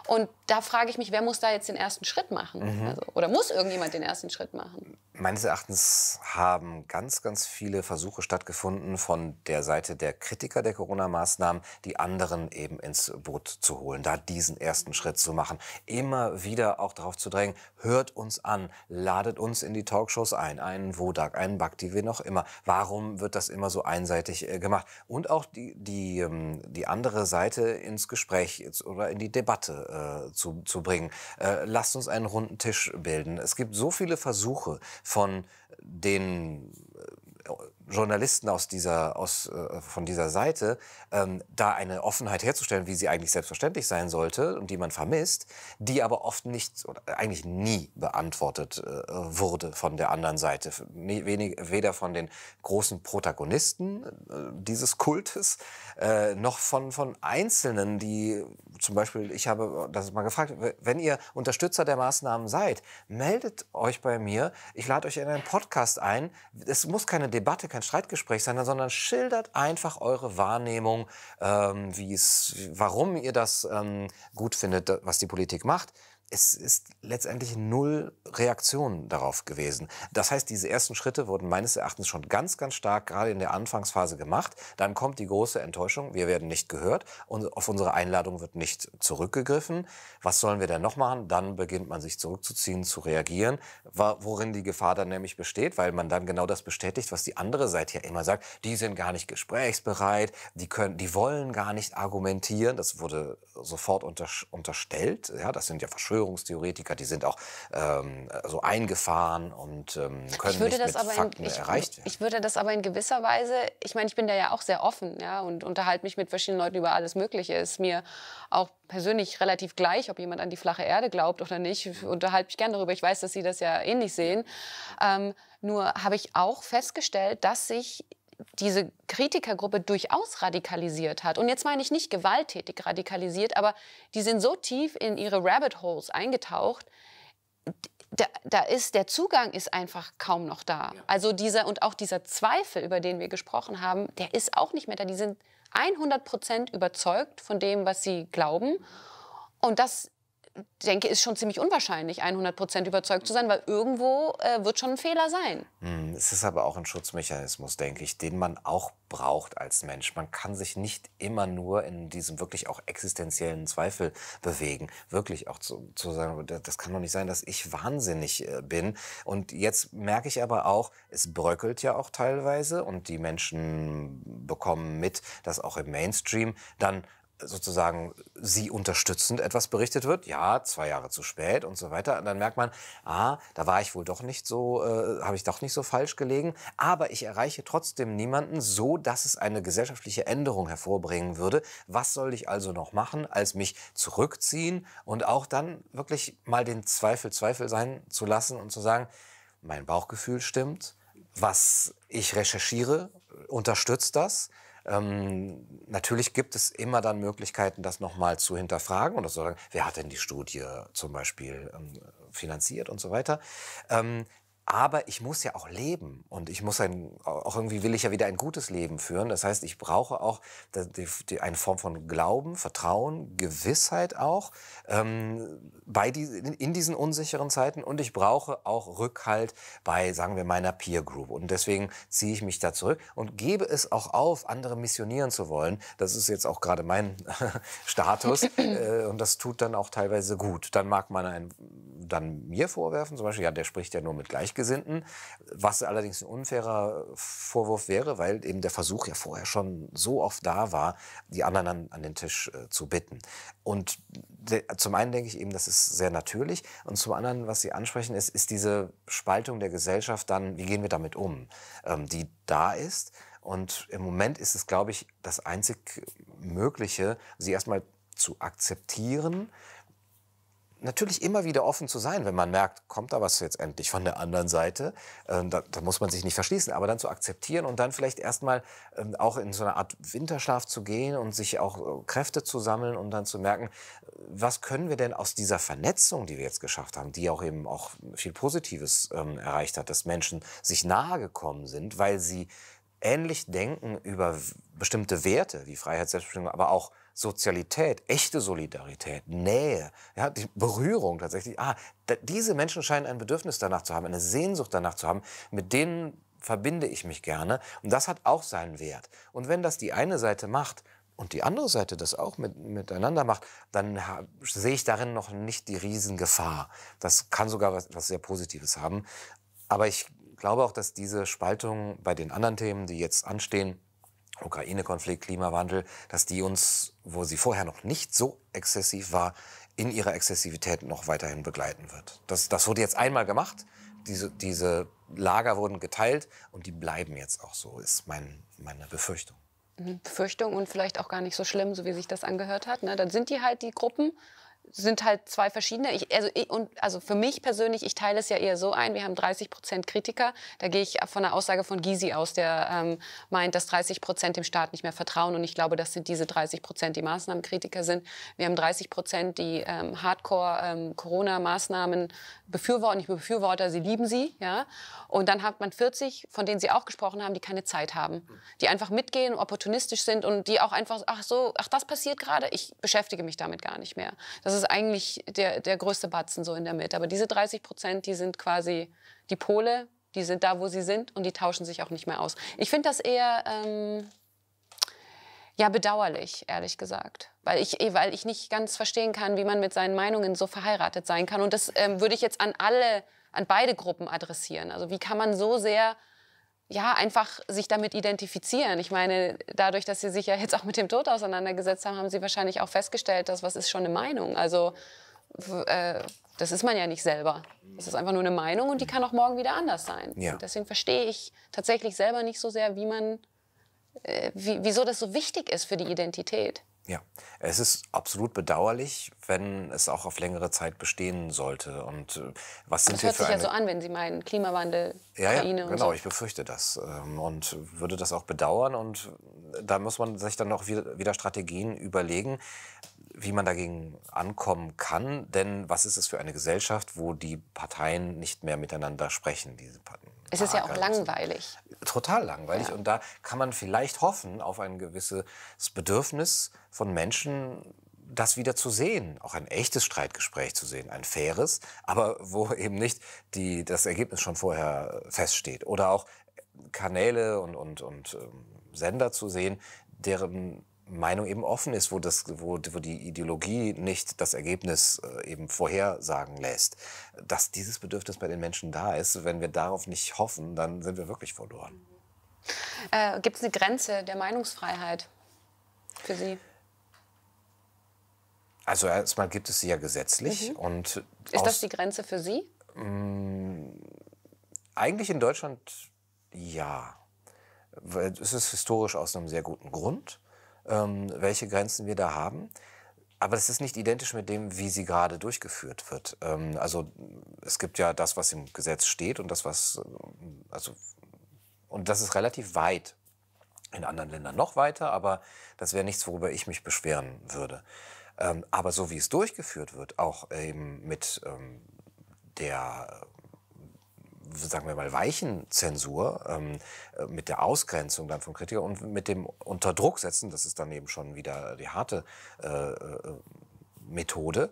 Und da frage ich mich, wer muss da jetzt den ersten Schritt machen? Mhm. Also, oder muss irgendjemand den ersten Schritt machen? Meines Erachtens haben ganz, ganz viele Versuche stattgefunden von der Seite der Kritiker der Corona-Maßnahmen, die anderen eben ins Boot zu holen, da diesen ersten Schritt zu machen. Immer wieder auch darauf zu drängen, hört uns an, ladet uns in die Talkshows ein, einen Wodak, einen Bhakti, wie noch immer. Warum wird das immer so einseitig äh, gemacht? Und auch die, die, ähm, die andere Seite ins Gespräch oder in die Debatte äh, zu, zu bringen. Äh, lasst uns einen runden Tisch bilden. Es gibt so viele Versuche von den äh, Journalisten aus dieser, aus, äh, von dieser Seite, ähm, da eine Offenheit herzustellen, wie sie eigentlich selbstverständlich sein sollte und die man vermisst, die aber oft nicht oder eigentlich nie beantwortet äh, wurde von der anderen Seite. Wenig, weder von den großen Protagonisten äh, dieses Kultes, äh, noch von, von Einzelnen, die zum Beispiel, ich habe das mal gefragt, wenn ihr Unterstützer der Maßnahmen seid, meldet euch bei mir. Ich lade euch in einen Podcast ein. Es muss keine Debatte, kein Streitgespräch sein, sondern schildert einfach eure Wahrnehmung, ähm, warum ihr das ähm, gut findet, was die Politik macht es ist letztendlich null Reaktion darauf gewesen. Das heißt, diese ersten Schritte wurden meines Erachtens schon ganz, ganz stark gerade in der Anfangsphase gemacht. Dann kommt die große Enttäuschung, wir werden nicht gehört und auf unsere Einladung wird nicht zurückgegriffen. Was sollen wir denn noch machen? Dann beginnt man sich zurückzuziehen, zu reagieren, worin die Gefahr dann nämlich besteht, weil man dann genau das bestätigt, was die andere Seite ja immer sagt. Die sind gar nicht gesprächsbereit, die können, die wollen gar nicht argumentieren. Das wurde sofort unter, unterstellt. Ja, das sind ja Verschwörungen Verschwörungstheoretiker, die sind auch ähm, so eingefahren und ähm, können nicht mit Fakten in, ich, erreicht werden. Ich würde das aber in gewisser Weise, ich meine, ich bin da ja auch sehr offen ja, und unterhalte mich mit verschiedenen Leuten über alles Mögliche. Ist mir auch persönlich relativ gleich, ob jemand an die flache Erde glaubt oder nicht. Ich unterhalte mich gerne darüber. Ich weiß, dass Sie das ja ähnlich sehen. Ähm, nur habe ich auch festgestellt, dass sich diese Kritikergruppe durchaus radikalisiert hat. Und jetzt meine ich nicht gewalttätig radikalisiert, aber die sind so tief in ihre Rabbit Holes eingetaucht, da, da, ist der Zugang ist einfach kaum noch da. Ja. Also dieser und auch dieser Zweifel, über den wir gesprochen haben, der ist auch nicht mehr da. Die sind 100 Prozent überzeugt von dem, was sie glauben. Und das denke, ist schon ziemlich unwahrscheinlich, 100 Prozent überzeugt zu sein, weil irgendwo äh, wird schon ein Fehler sein. Hm, es ist aber auch ein Schutzmechanismus, denke ich, den man auch braucht als Mensch. Man kann sich nicht immer nur in diesem wirklich auch existenziellen Zweifel bewegen. Wirklich auch zu, zu sagen, das kann doch nicht sein, dass ich wahnsinnig äh, bin. Und jetzt merke ich aber auch, es bröckelt ja auch teilweise und die Menschen bekommen mit, dass auch im Mainstream dann sozusagen sie unterstützend etwas berichtet wird, ja, zwei Jahre zu spät und so weiter. Und dann merkt man, ah, da war ich wohl doch nicht so, äh, habe ich doch nicht so falsch gelegen. Aber ich erreiche trotzdem niemanden so, dass es eine gesellschaftliche Änderung hervorbringen würde. Was soll ich also noch machen, als mich zurückziehen und auch dann wirklich mal den Zweifel Zweifel sein zu lassen und zu sagen, mein Bauchgefühl stimmt, was ich recherchiere, unterstützt das. Ähm, natürlich gibt es immer dann Möglichkeiten, das nochmal zu hinterfragen und zu sagen, wer hat denn die Studie zum Beispiel ähm, finanziert und so weiter. Ähm, aber ich muss ja auch leben und ich muss ein, auch irgendwie will ich ja wieder ein gutes Leben führen. Das heißt, ich brauche auch eine Form von Glauben, Vertrauen, Gewissheit auch ähm, bei die, in diesen unsicheren Zeiten und ich brauche auch Rückhalt bei, sagen wir, meiner Peer Group. Und deswegen ziehe ich mich da zurück und gebe es auch auf, andere missionieren zu wollen. Das ist jetzt auch gerade mein *laughs* Status äh, und das tut dann auch teilweise gut. Dann mag man ein, dann mir vorwerfen, zum Beispiel, ja, der spricht ja nur mit Gleichgesinnten. Gleichgesinnten, was allerdings ein unfairer Vorwurf wäre, weil eben der Versuch ja vorher schon so oft da war, die anderen an, an den Tisch äh, zu bitten. Und zum einen denke ich eben, das ist sehr natürlich und zum anderen, was Sie ansprechen, ist, ist diese Spaltung der Gesellschaft dann, wie gehen wir damit um, ähm, die da ist. Und im Moment ist es, glaube ich, das einzig Mögliche, sie erstmal zu akzeptieren, natürlich immer wieder offen zu sein, wenn man merkt, kommt da was jetzt endlich von der anderen Seite. Ähm, da, da, muss man sich nicht verschließen, aber dann zu akzeptieren und dann vielleicht erstmal ähm, auch in so eine Art Winterschlaf zu gehen und sich auch äh, Kräfte zu sammeln und dann zu merken, was können wir denn aus dieser Vernetzung, die wir jetzt geschafft haben, die auch eben auch viel Positives ähm, erreicht hat, dass Menschen sich nahe gekommen sind, weil sie ähnlich denken über bestimmte Werte wie Freiheit, Selbstbestimmung, aber auch Sozialität, echte Solidarität, Nähe, ja, die Berührung tatsächlich. Ah, diese Menschen scheinen ein Bedürfnis danach zu haben, eine Sehnsucht danach zu haben, mit denen verbinde ich mich gerne. Und das hat auch seinen Wert. Und wenn das die eine Seite macht, und die andere Seite das auch mit, miteinander macht, dann sehe ich darin noch nicht die Riesengefahr. Das kann sogar was, was sehr Positives haben. Aber ich glaube auch, dass diese Spaltung bei den anderen Themen, die jetzt anstehen, Ukraine-Konflikt, Klimawandel, dass die uns, wo sie vorher noch nicht so exzessiv war, in ihrer Exzessivität noch weiterhin begleiten wird. Das, das wurde jetzt einmal gemacht. Diese, diese Lager wurden geteilt und die bleiben jetzt auch so, ist mein, meine Befürchtung. Mhm, Befürchtung und vielleicht auch gar nicht so schlimm, so wie sich das angehört hat. Ne? Dann sind die halt die Gruppen sind halt zwei verschiedene. Ich, also, ich, und, also für mich persönlich, ich teile es ja eher so ein, wir haben 30 Prozent Kritiker. Da gehe ich von der Aussage von Gysi aus, der ähm, meint, dass 30 Prozent dem Staat nicht mehr vertrauen. Und ich glaube, das sind diese 30 Prozent, die Maßnahmenkritiker sind. Wir haben 30 Prozent, die ähm, Hardcore-Corona-Maßnahmen ähm, befürworten. Ich befürworte, sie lieben sie. Ja? Und dann hat man 40, von denen Sie auch gesprochen haben, die keine Zeit haben. Die einfach mitgehen, opportunistisch sind und die auch einfach, ach so, ach das passiert gerade, ich beschäftige mich damit gar nicht mehr. Das ist eigentlich der, der größte Batzen so in der Mitte. Aber diese 30 Prozent, die sind quasi die Pole, die sind da, wo sie sind und die tauschen sich auch nicht mehr aus. Ich finde das eher ähm, ja, bedauerlich, ehrlich gesagt. Weil ich, weil ich nicht ganz verstehen kann, wie man mit seinen Meinungen so verheiratet sein kann. Und das ähm, würde ich jetzt an alle, an beide Gruppen adressieren. Also wie kann man so sehr ja, einfach sich damit identifizieren. Ich meine, dadurch, dass Sie sich ja jetzt auch mit dem Tod auseinandergesetzt haben, haben Sie wahrscheinlich auch festgestellt, dass was ist schon eine Meinung. Also äh, das ist man ja nicht selber. Das ist einfach nur eine Meinung und die kann auch morgen wieder anders sein. Ja. deswegen verstehe ich tatsächlich selber nicht so sehr, wie man, äh, wie, wieso das so wichtig ist für die Identität. Ja, es ist absolut bedauerlich, wenn es auch auf längere Zeit bestehen sollte. Und äh, was sind das wir hört für sich eine... ja so an, wenn Sie meinen Klimawandel, ja, Ukraine ja, und genau, so. ich befürchte das ähm, und würde das auch bedauern. Und da muss man sich dann noch wieder Strategien überlegen, wie man dagegen ankommen kann. Denn was ist es für eine gesellschaft, wo die Parteien nicht mehr miteinander sprechen? Diese es ist ja auch langweilig. Total langweilig. Ja. Und da kann man vielleicht hoffen auf ein gewisses Bedürfnis von Menschen, das wieder zu sehen, auch ein echtes Streitgespräch zu sehen, ein faires, aber wo eben nicht die, das Ergebnis schon vorher feststeht. Oder auch Kanäle und, und, und ähm, Sender zu sehen, deren Meinung eben offen ist, wo, das, wo, wo die Ideologie nicht das Ergebnis äh, eben vorhersagen lässt. Dass dieses Bedürfnis bei den Menschen da ist, wenn wir darauf nicht hoffen, dann sind wir wirklich verloren. Äh, Gibt es eine Grenze der Meinungsfreiheit für Sie? Also erstmal gibt es sie ja gesetzlich. Mhm. Und ist das die Grenze für Sie? Mh, eigentlich in Deutschland ja. Es ist historisch aus einem sehr guten Grund ähm, welche Grenzen wir da haben. Aber das ist nicht identisch mit dem, wie sie gerade durchgeführt wird. Ähm, also es gibt ja das, was im Gesetz steht und das, was äh, also und das ist relativ weit. In anderen Ländern noch weiter, aber das wäre nichts, worüber ich mich beschweren würde. Ähm, aber so wie es durchgeführt wird, auch eben mit ähm, der sagen wir mal, weichen Zensur, ähm, äh, mit der Ausgrenzung dann von Kritikern und mit dem Unterdrucksetzen, das ist dann eben schon wieder die harte äh, äh, Methode,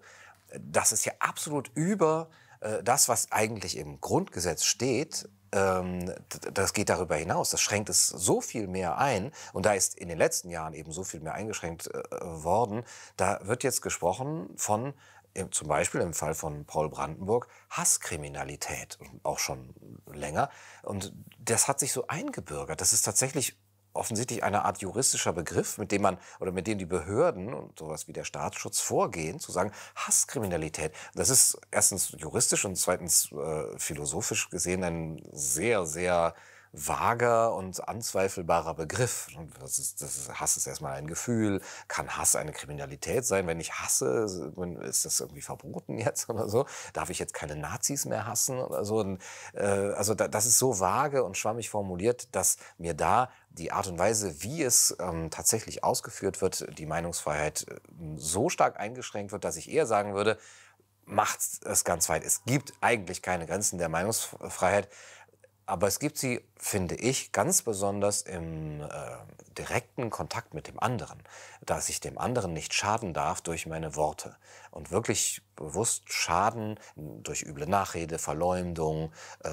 das ist ja absolut über äh, das, was eigentlich im Grundgesetz steht, ähm, das geht darüber hinaus. Das schränkt es so viel mehr ein. Und da ist in den letzten Jahren eben so viel mehr eingeschränkt äh, worden. Da wird jetzt gesprochen von zum Beispiel im Fall von Paul Brandenburg Hasskriminalität, auch schon länger. Und das hat sich so eingebürgert. Das ist tatsächlich offensichtlich eine Art juristischer Begriff, mit dem man oder mit dem die Behörden und sowas wie der Staatsschutz vorgehen, zu sagen Hasskriminalität. Das ist erstens juristisch und zweitens äh, philosophisch gesehen ein sehr, sehr vager und anzweifelbarer Begriff. Das ist, das ist, Hass ist erstmal ein Gefühl. Kann Hass eine Kriminalität sein? Wenn ich hasse, ist das irgendwie verboten *laughs* jetzt oder so? Darf ich jetzt keine Nazis mehr hassen oder so? Und, äh, also da, das ist so vage und schwammig formuliert, dass mir da die Art und Weise, wie es ähm, tatsächlich ausgeführt wird, die Meinungsfreiheit äh, so stark eingeschränkt wird, dass ich eher sagen würde, macht es ganz weit. Es gibt eigentlich keine Grenzen der Meinungsfreiheit. Aber es gibt sie, finde ich, ganz besonders im äh, direkten Kontakt mit dem anderen, dass ich dem anderen nicht schaden darf durch meine Worte und wirklich bewusst Schaden durch üble Nachrede, Verleumdung äh,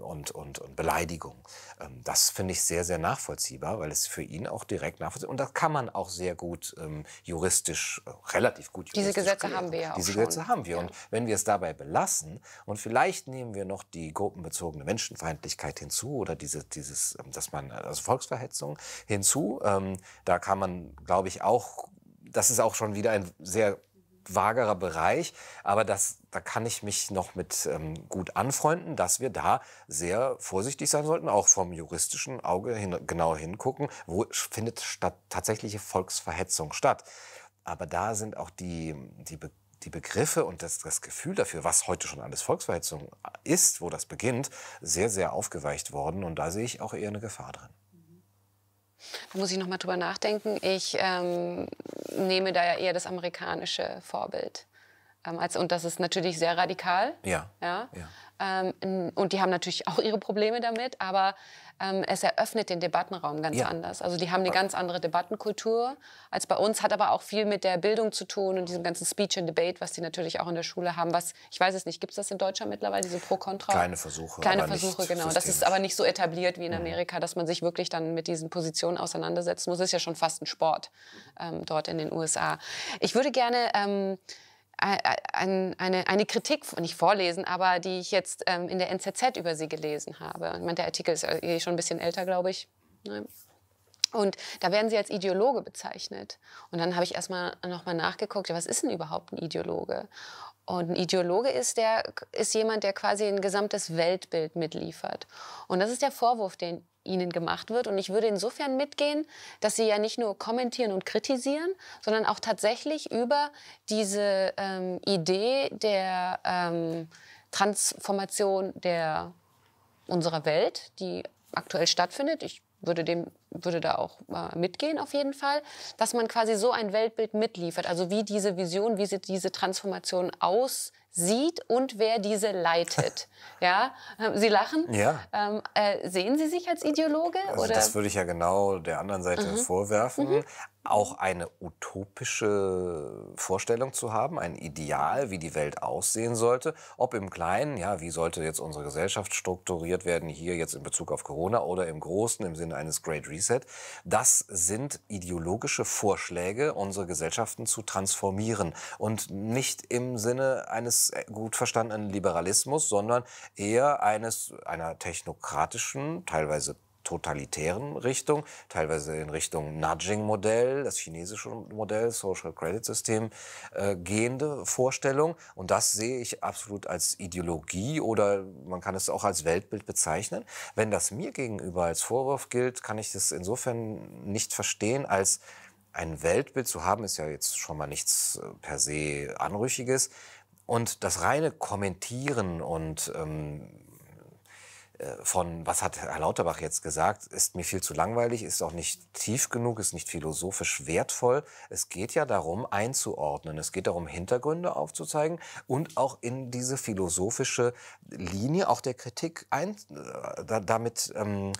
und, und, und Beleidigung. Ähm, das finde ich sehr, sehr nachvollziehbar, weil es für ihn auch direkt nachvollziehbar ist. Und das kann man auch sehr gut ähm, juristisch, äh, relativ gut juristisch Diese Gesetze klären. haben wir ja auch Diese schon. Gesetze haben wir. Ja. Und wenn wir es dabei belassen und vielleicht nehmen wir noch die gruppenbezogene Menschenfeindlichkeit hinzu oder diese, dieses, ähm, dass man, also Volksverhetzung hinzu, ähm, da kann man, glaube ich, auch, das ist auch schon wieder ein sehr vagerer Bereich, aber das, da kann ich mich noch mit ähm, gut anfreunden, dass wir da sehr vorsichtig sein sollten, auch vom juristischen Auge hin, genau hingucken, wo findet statt, tatsächliche Volksverhetzung statt. Aber da sind auch die, die, Be die Begriffe und das, das Gefühl dafür, was heute schon alles Volksverhetzung ist, wo das beginnt, sehr, sehr aufgeweicht worden. Und da sehe ich auch eher eine Gefahr drin. Da muss ich noch mal drüber nachdenken. Ich ähm, nehme da ja eher das amerikanische Vorbild. Ähm, als, und das ist natürlich sehr radikal. Ja. ja. ja. Ähm, und die haben natürlich *laughs* auch ihre Probleme damit, aber ähm, es eröffnet den Debattenraum ganz ja. anders. Also die haben eine ganz andere Debattenkultur als bei uns, hat aber auch viel mit der Bildung zu tun und diesem ganzen Speech and Debate, was die natürlich auch in der Schule haben. Was, ich weiß es nicht, gibt es das in Deutschland mittlerweile, diese Pro-Kontra? Kleine Versuche. Kleine Versuche, genau. Das ist aber nicht so etabliert wie in mhm. Amerika, dass man sich wirklich dann mit diesen Positionen auseinandersetzen muss. Das ist ja schon fast ein Sport ähm, dort in den USA. Ich würde gerne... Ähm, ein, eine, eine Kritik, nicht vorlesen, aber die ich jetzt ähm, in der NZZ über sie gelesen habe. Ich meine, der Artikel ist eh schon ein bisschen älter, glaube ich. Ne? Und da werden sie als Ideologe bezeichnet. Und dann habe ich erstmal nochmal nachgeguckt, was ist denn überhaupt ein Ideologe? Und ein Ideologe ist, der, ist jemand, der quasi ein gesamtes Weltbild mitliefert. Und das ist der Vorwurf, den ihnen gemacht wird. Und ich würde insofern mitgehen, dass sie ja nicht nur kommentieren und kritisieren, sondern auch tatsächlich über diese ähm, Idee der ähm, Transformation der, unserer Welt, die aktuell stattfindet. Ich würde, dem, würde da auch äh, mitgehen auf jeden Fall, dass man quasi so ein Weltbild mitliefert. Also wie diese Vision, wie sie diese Transformation aus sieht und wer diese leitet. *laughs* ja, Sie lachen. Ja. Ähm, äh, sehen Sie sich als Ideologe? Also oder? Das würde ich ja genau der anderen Seite mhm. vorwerfen. Mhm auch eine utopische Vorstellung zu haben, ein Ideal, wie die Welt aussehen sollte. Ob im Kleinen, ja, wie sollte jetzt unsere Gesellschaft strukturiert werden, hier jetzt in Bezug auf Corona oder im Großen im Sinne eines Great Reset. Das sind ideologische Vorschläge, unsere Gesellschaften zu transformieren. Und nicht im Sinne eines gut verstandenen Liberalismus, sondern eher eines einer technokratischen, teilweise totalitären Richtung, teilweise in Richtung Nudging-Modell, das chinesische Modell, Social Credit System, äh, gehende Vorstellung. Und das sehe ich absolut als Ideologie oder man kann es auch als Weltbild bezeichnen. Wenn das mir gegenüber als Vorwurf gilt, kann ich das insofern nicht verstehen, als ein Weltbild zu haben, ist ja jetzt schon mal nichts äh, per se Anrüchiges. Und das reine Kommentieren und ähm, äh, von, was hat Herr Lauterbach jetzt gesagt, ist mir viel zu langweilig, ist auch nicht tief genug, ist nicht philosophisch wertvoll. Es geht ja darum, einzuordnen. Es geht darum, Hintergründe aufzuzeigen und auch in diese philosophische Linie auch der Kritik ein, äh, damit ähm, äh,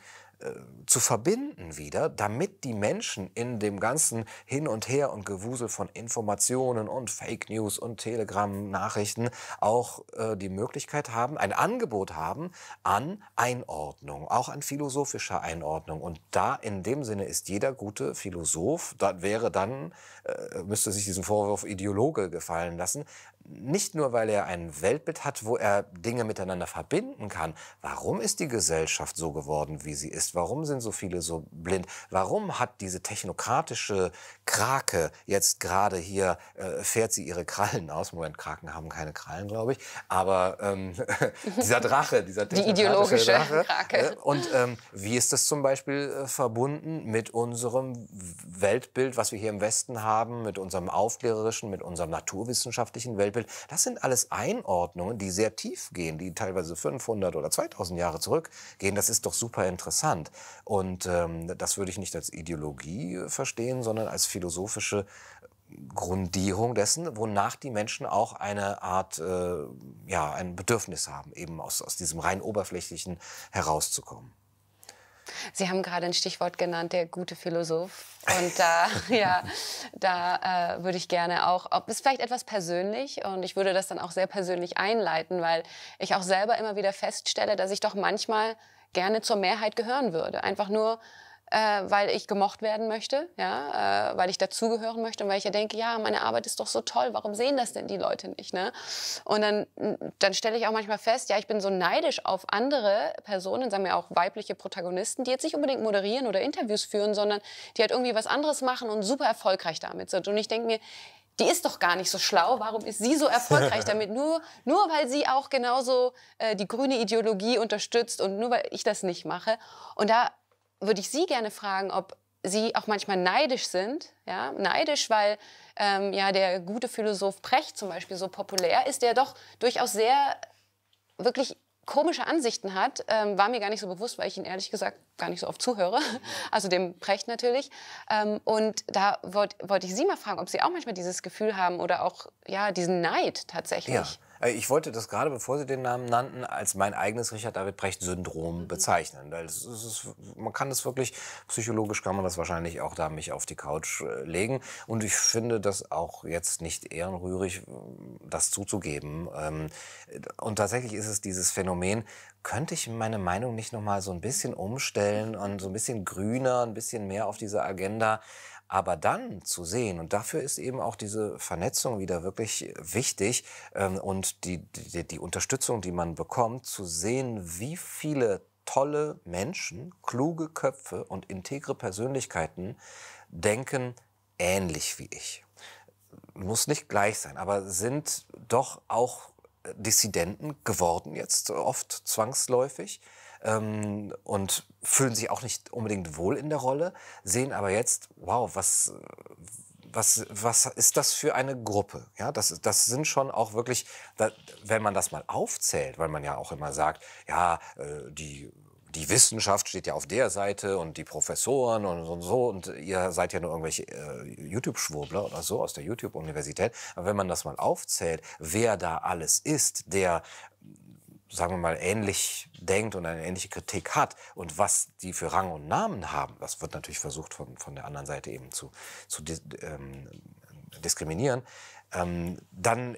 zu verbinden wieder, damit die Menschen in dem ganzen Hin und Her und Gewusel von Informationen und Fake News und Telegram-Nachrichten auch äh, die Möglichkeit haben, ein Angebot haben an Einordnung, auch an philosophischer Einordnung. Und da in dem Sinne ist jeder gute Philosoph, da wäre dann, äh, müsste sich diesen Vorwurf Ideologe gefallen lassen, nicht nur, weil er ein Weltbild hat, wo er Dinge miteinander verbinden kann. Warum ist die Gesellschaft so geworden, wie sie ist? Warum sind so viele so blind? Warum hat diese technokratische Krake jetzt gerade hier, äh, fährt sie ihre Krallen aus? Moment, Kraken haben keine Krallen, glaube ich. Aber ähm, *laughs* dieser Drache, dieser die ideologische Drache. Krake. Äh, und ähm, wie ist das zum Beispiel äh, verbunden mit unserem Weltbild, was wir hier im Westen haben, mit unserem aufklärerischen, mit unserem naturwissenschaftlichen Weltbild? Weltbild, das sind alles Einordnungen, die sehr tief gehen, die teilweise 500 oder 2000 Jahre zurückgehen. Das ist doch super interessant. Und ähm, das würde ich nicht als Ideologie verstehen, sondern als philosophische Grundierung dessen, wonach die Menschen auch eine Art, äh, ja, ein Bedürfnis haben, eben aus, aus diesem rein oberflächlichen herauszukommen. Sie haben gerade ein Stichwort genannt, der gute Philosoph. Und da, *laughs* ja, da äh, würde ich gerne auch, ob es vielleicht etwas persönlich und ich würde das dann auch sehr persönlich einleiten, weil ich auch selber immer wieder feststelle, dass ich doch manchmal gerne zur Mehrheit gehören würde. Einfach nur, äh, weil ich gemocht werden möchte, ja, äh, weil ich dazugehören möchte und weil ich ja denke, ja, meine Arbeit ist doch so toll, warum sehen das denn die Leute nicht? Ne? Und dann, dann stelle ich auch manchmal fest, ja, ich bin so neidisch auf andere Personen, sagen wir auch weibliche Protagonisten, die jetzt nicht unbedingt moderieren oder Interviews führen, sondern die halt irgendwie was anderes machen und super erfolgreich damit sind. Und ich denke mir, die ist doch gar nicht so schlau, warum ist sie so erfolgreich *laughs* damit? Nur, nur weil sie auch genauso äh, die grüne Ideologie unterstützt und nur weil ich das nicht mache. Und da würde ich Sie gerne fragen, ob Sie auch manchmal neidisch sind. Ja? Neidisch, weil ähm, ja, der gute Philosoph Precht zum Beispiel so populär ist, der doch durchaus sehr wirklich komische Ansichten hat, ähm, war mir gar nicht so bewusst, weil ich ihn ehrlich gesagt gar nicht so oft zuhöre. *laughs* Also dem Precht natürlich. Ähm, und da wollte wollt ich Sie mal fragen, ob Sie auch manchmal dieses Gefühl haben oder auch ja, diesen Neid tatsächlich. Ja. Äh, ich wollte das gerade, bevor Sie den Namen nannten, als mein eigenes Richard David Brecht-Syndrom mhm. bezeichnen. Ist, ist, man kann das wirklich, psychologisch kann man das wahrscheinlich auch da mich auf die Couch äh, legen. Und ich finde das auch jetzt nicht ehrenrührig, das zuzugeben. Ähm, und tatsächlich ist es dieses Phänomen, könnte ich meine Meinung nicht noch mal so ein bisschen umstellen und so ein bisschen grüner, ein bisschen mehr auf diese Agenda aber dann zu sehen, und dafür ist eben auch diese Vernetzung wieder wirklich wichtig ähm, und die, die, die Unterstützung, die man bekommt, zu sehen, wie viele tolle Menschen, kluge Köpfe und integre Persönlichkeiten denken ähnlich wie ich. Muss nicht gleich sein, aber sind doch auch Dissidenten geworden jetzt oft zwangsläufig ähm, und fühlen sich auch nicht unbedingt wohl in der Rolle, sehen aber jetzt, wow, was, was, was ist das für eine Gruppe? Ja, das, das sind schon auch wirklich, wenn man das mal aufzählt, weil man ja auch immer sagt, ja, äh, die die Wissenschaft steht ja auf der Seite und die Professoren und, und so und ihr seid ja nur irgendwelche äh, YouTube-Schwurbler oder so aus der YouTube-Universität. Aber wenn man das mal aufzählt, wer da alles ist, der sagen wir mal, ähnlich denkt und eine ähnliche Kritik hat und was die für Rang und Namen haben, das wird natürlich versucht von, von der anderen Seite eben zu, zu ähm, diskriminieren, ähm, dann,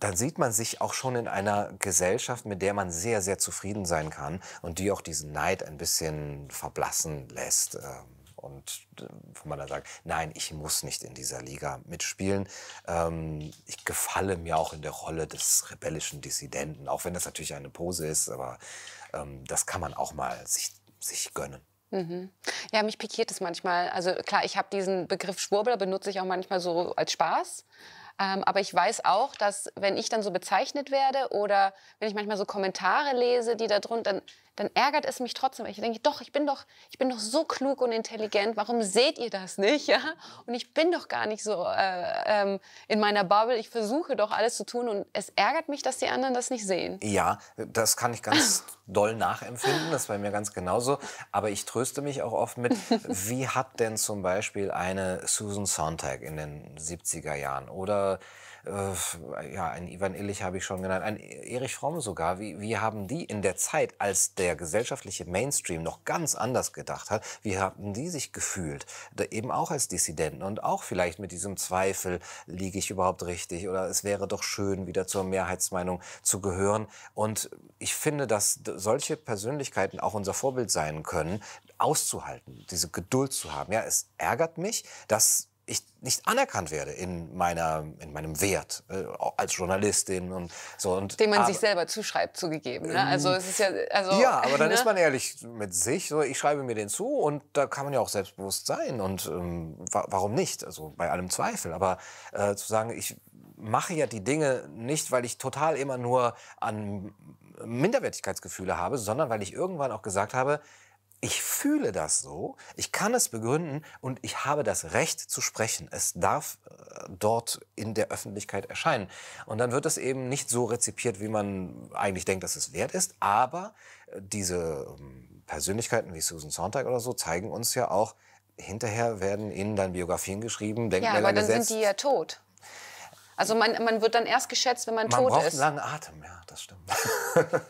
dann sieht man sich auch schon in einer Gesellschaft, mit der man sehr, sehr zufrieden sein kann und die auch diesen Neid ein bisschen verblassen lässt. Ähm, und äh, wo man dann sagt, nein, ich muss nicht in dieser Liga mitspielen. Ähm, ich gefalle mir auch in der Rolle des rebellischen Dissidenten, auch wenn das natürlich eine Pose ist, aber ähm, das kann man auch mal sich, sich gönnen. Mhm. Ja, mich pikiert es manchmal. Also klar, ich habe diesen Begriff Schwurbler, benutze ich auch manchmal so als Spaß. Ähm, aber ich weiß auch, dass wenn ich dann so bezeichnet werde oder wenn ich manchmal so Kommentare lese, die da drunter, dann, dann ärgert es mich trotzdem. Weil ich denke, doch, ich bin doch, ich bin doch so klug und intelligent. Warum seht ihr das nicht? Ja? Und ich bin doch gar nicht so äh, ähm, in meiner Bubble. Ich versuche doch alles zu tun und es ärgert mich, dass die anderen das nicht sehen. Ja, das kann ich ganz *laughs* doll nachempfinden. Das war mir ganz genauso. Aber ich tröste mich auch oft mit, *laughs* wie hat denn zum Beispiel eine Susan Sontag in den 70er Jahren oder äh, ja, ein Ivan Illich habe ich schon genannt, ein Erich Fromm sogar. Wie, wie haben die in der Zeit, als der gesellschaftliche Mainstream noch ganz anders gedacht hat, wie haben die sich gefühlt? Da eben auch als Dissidenten und auch vielleicht mit diesem Zweifel, liege ich überhaupt richtig oder es wäre doch schön, wieder zur Mehrheitsmeinung zu gehören. Und ich finde, dass solche Persönlichkeiten auch unser Vorbild sein können, auszuhalten, diese Geduld zu haben. Ja, es ärgert mich, dass ich nicht anerkannt werde in meiner in meinem Wert äh, als Journalistin und so und den man aber, sich selber zuschreibt zugegeben ne? also es ist ja also ja aber dann *laughs* ne? ist man ehrlich mit sich so ich schreibe mir den zu und da kann man ja auch selbstbewusst sein und ähm, wa warum nicht also bei allem Zweifel aber äh, zu sagen ich mache ja die Dinge nicht weil ich total immer nur an Minderwertigkeitsgefühle habe sondern weil ich irgendwann auch gesagt habe ich fühle das so, ich kann es begründen und ich habe das Recht zu sprechen. Es darf äh, dort in der Öffentlichkeit erscheinen. Und dann wird es eben nicht so rezipiert, wie man eigentlich denkt, dass es wert ist. Aber äh, diese ähm, Persönlichkeiten wie Susan Sontag oder so zeigen uns ja auch, hinterher werden ihnen dann Biografien geschrieben, Denkmäler Ja, aber dann gesetzt. sind die ja tot. Also man, man wird dann erst geschätzt, wenn man, man tot braucht ist. einen langen Atem, ja, das stimmt.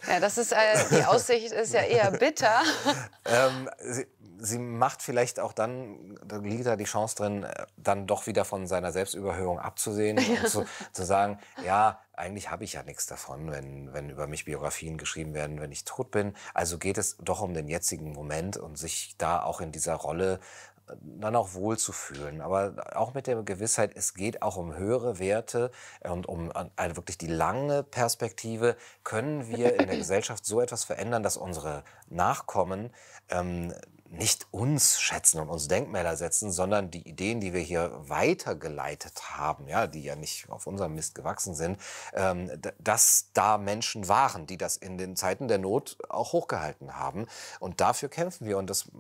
ja, das ist, äh, die Aussicht ist ja eher bitter. *laughs* ähm, sie, sie, macht vielleicht auch dann, da liegt da die Chance drin, äh, dann doch wieder von seiner Selbstüberhöhung abzusehen ja. *laughs* und zu, zu sagen, ja, eigentlich habe ich ja nichts davon, wenn, wenn über mich Biografien geschrieben werden, wenn ich tot bin. Also geht es doch um den jetzigen Moment und sich da auch in dieser Rolle dann auch wohlzufühlen. Aber auch mit der Gewissheit, es geht auch um höhere Werte und um eine wirklich die lange Perspektive. Können wir in der *laughs* Gesellschaft so etwas verändern, dass unsere Nachkommen ähm, nicht uns schätzen und uns Denkmäler setzen, sondern die Ideen, die wir hier weitergeleitet haben, ja, die ja nicht auf unserem Mist gewachsen sind, ähm, dass da Menschen waren, die das in den Zeiten der Not auch hochgehalten haben. Und dafür kämpfen wir. Und das,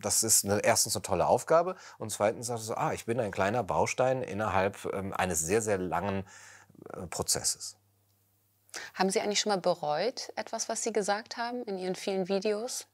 das ist eine, erstens eine tolle Aufgabe und zweitens sagt so, ah, ich bin ein kleiner Baustein innerhalb ähm, eines sehr, sehr langen äh, Prozesses. Haben Sie eigentlich schon mal bereut, etwas, was Sie gesagt haben in Ihren vielen Videos?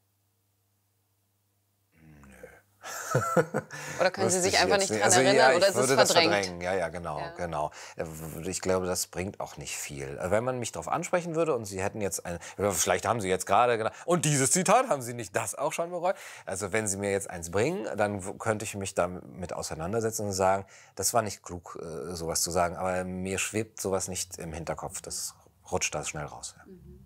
*laughs* Oder können Sie sich einfach nicht daran also, erinnern ja, oder ist es verdrängt? verdrängen. Ja, ja, genau, ja. genau. Äh, ich glaube, das bringt auch nicht viel. Äh, wenn man mich darauf ansprechen würde und Sie hätten jetzt ein, vielleicht haben Sie jetzt gerade genau, und dieses Zitat haben Sie nicht das auch schon bereut. Also wenn Sie mir jetzt eins bringen, dann könnte ich mich damit auseinandersetzen und sagen, das war nicht klug, äh, sowas zu sagen, aber mir schwebt sowas nicht im Hinterkopf. Das rutscht da schnell raus. Ja. Mhm.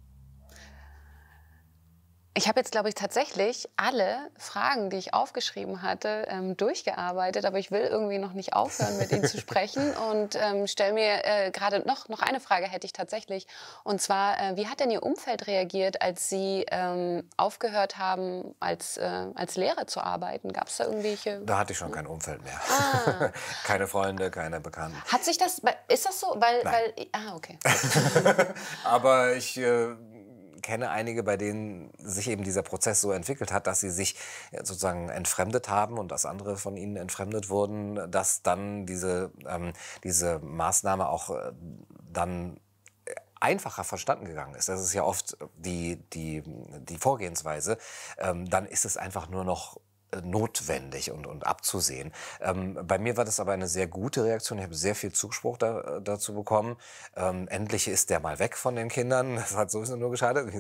Ich habe jetzt, glaube ich, tatsächlich alle Fragen, die ich aufgeschrieben hatte, ähm, durchgearbeitet, aber ich will irgendwie noch nicht aufhören, mit Ihnen zu sprechen *laughs* und ähm, stelle mir äh, gerade noch, noch eine Frage hätte ich tatsächlich. Und zwar, äh, wie hat denn Ihr Umfeld reagiert, als Sie ähm, aufgehört haben, als, äh, als Lehrer zu arbeiten? Gab es da irgendwelche... Da hatte ich schon kein Umfeld mehr. Ah. *laughs* keine Freunde, keine Bekannten. Hat sich das, ist das so? Weil, Nein. weil ah, okay. *laughs* aber ich äh, kenne einige, bei denen sich eben dieser Prozess so entwickelt hat, dass sie sich sozusagen entfremdet haben und dass andere von ihnen entfremdet wurden, dass dann diese, ähm, diese Maßnahme auch äh, dann einfacher verstanden gegangen ist. Das ist ja oft die, die, die Vorgehensweise. Ähm, dann ist es einfach nur noch notwendig und, und abzusehen. Ähm, bei mir war das aber eine sehr gute Reaktion. Ich habe sehr viel Zuspruch da, dazu bekommen. Ähm, endlich ist der mal weg von den Kindern. *laughs* Das hat sowieso nur geschadet.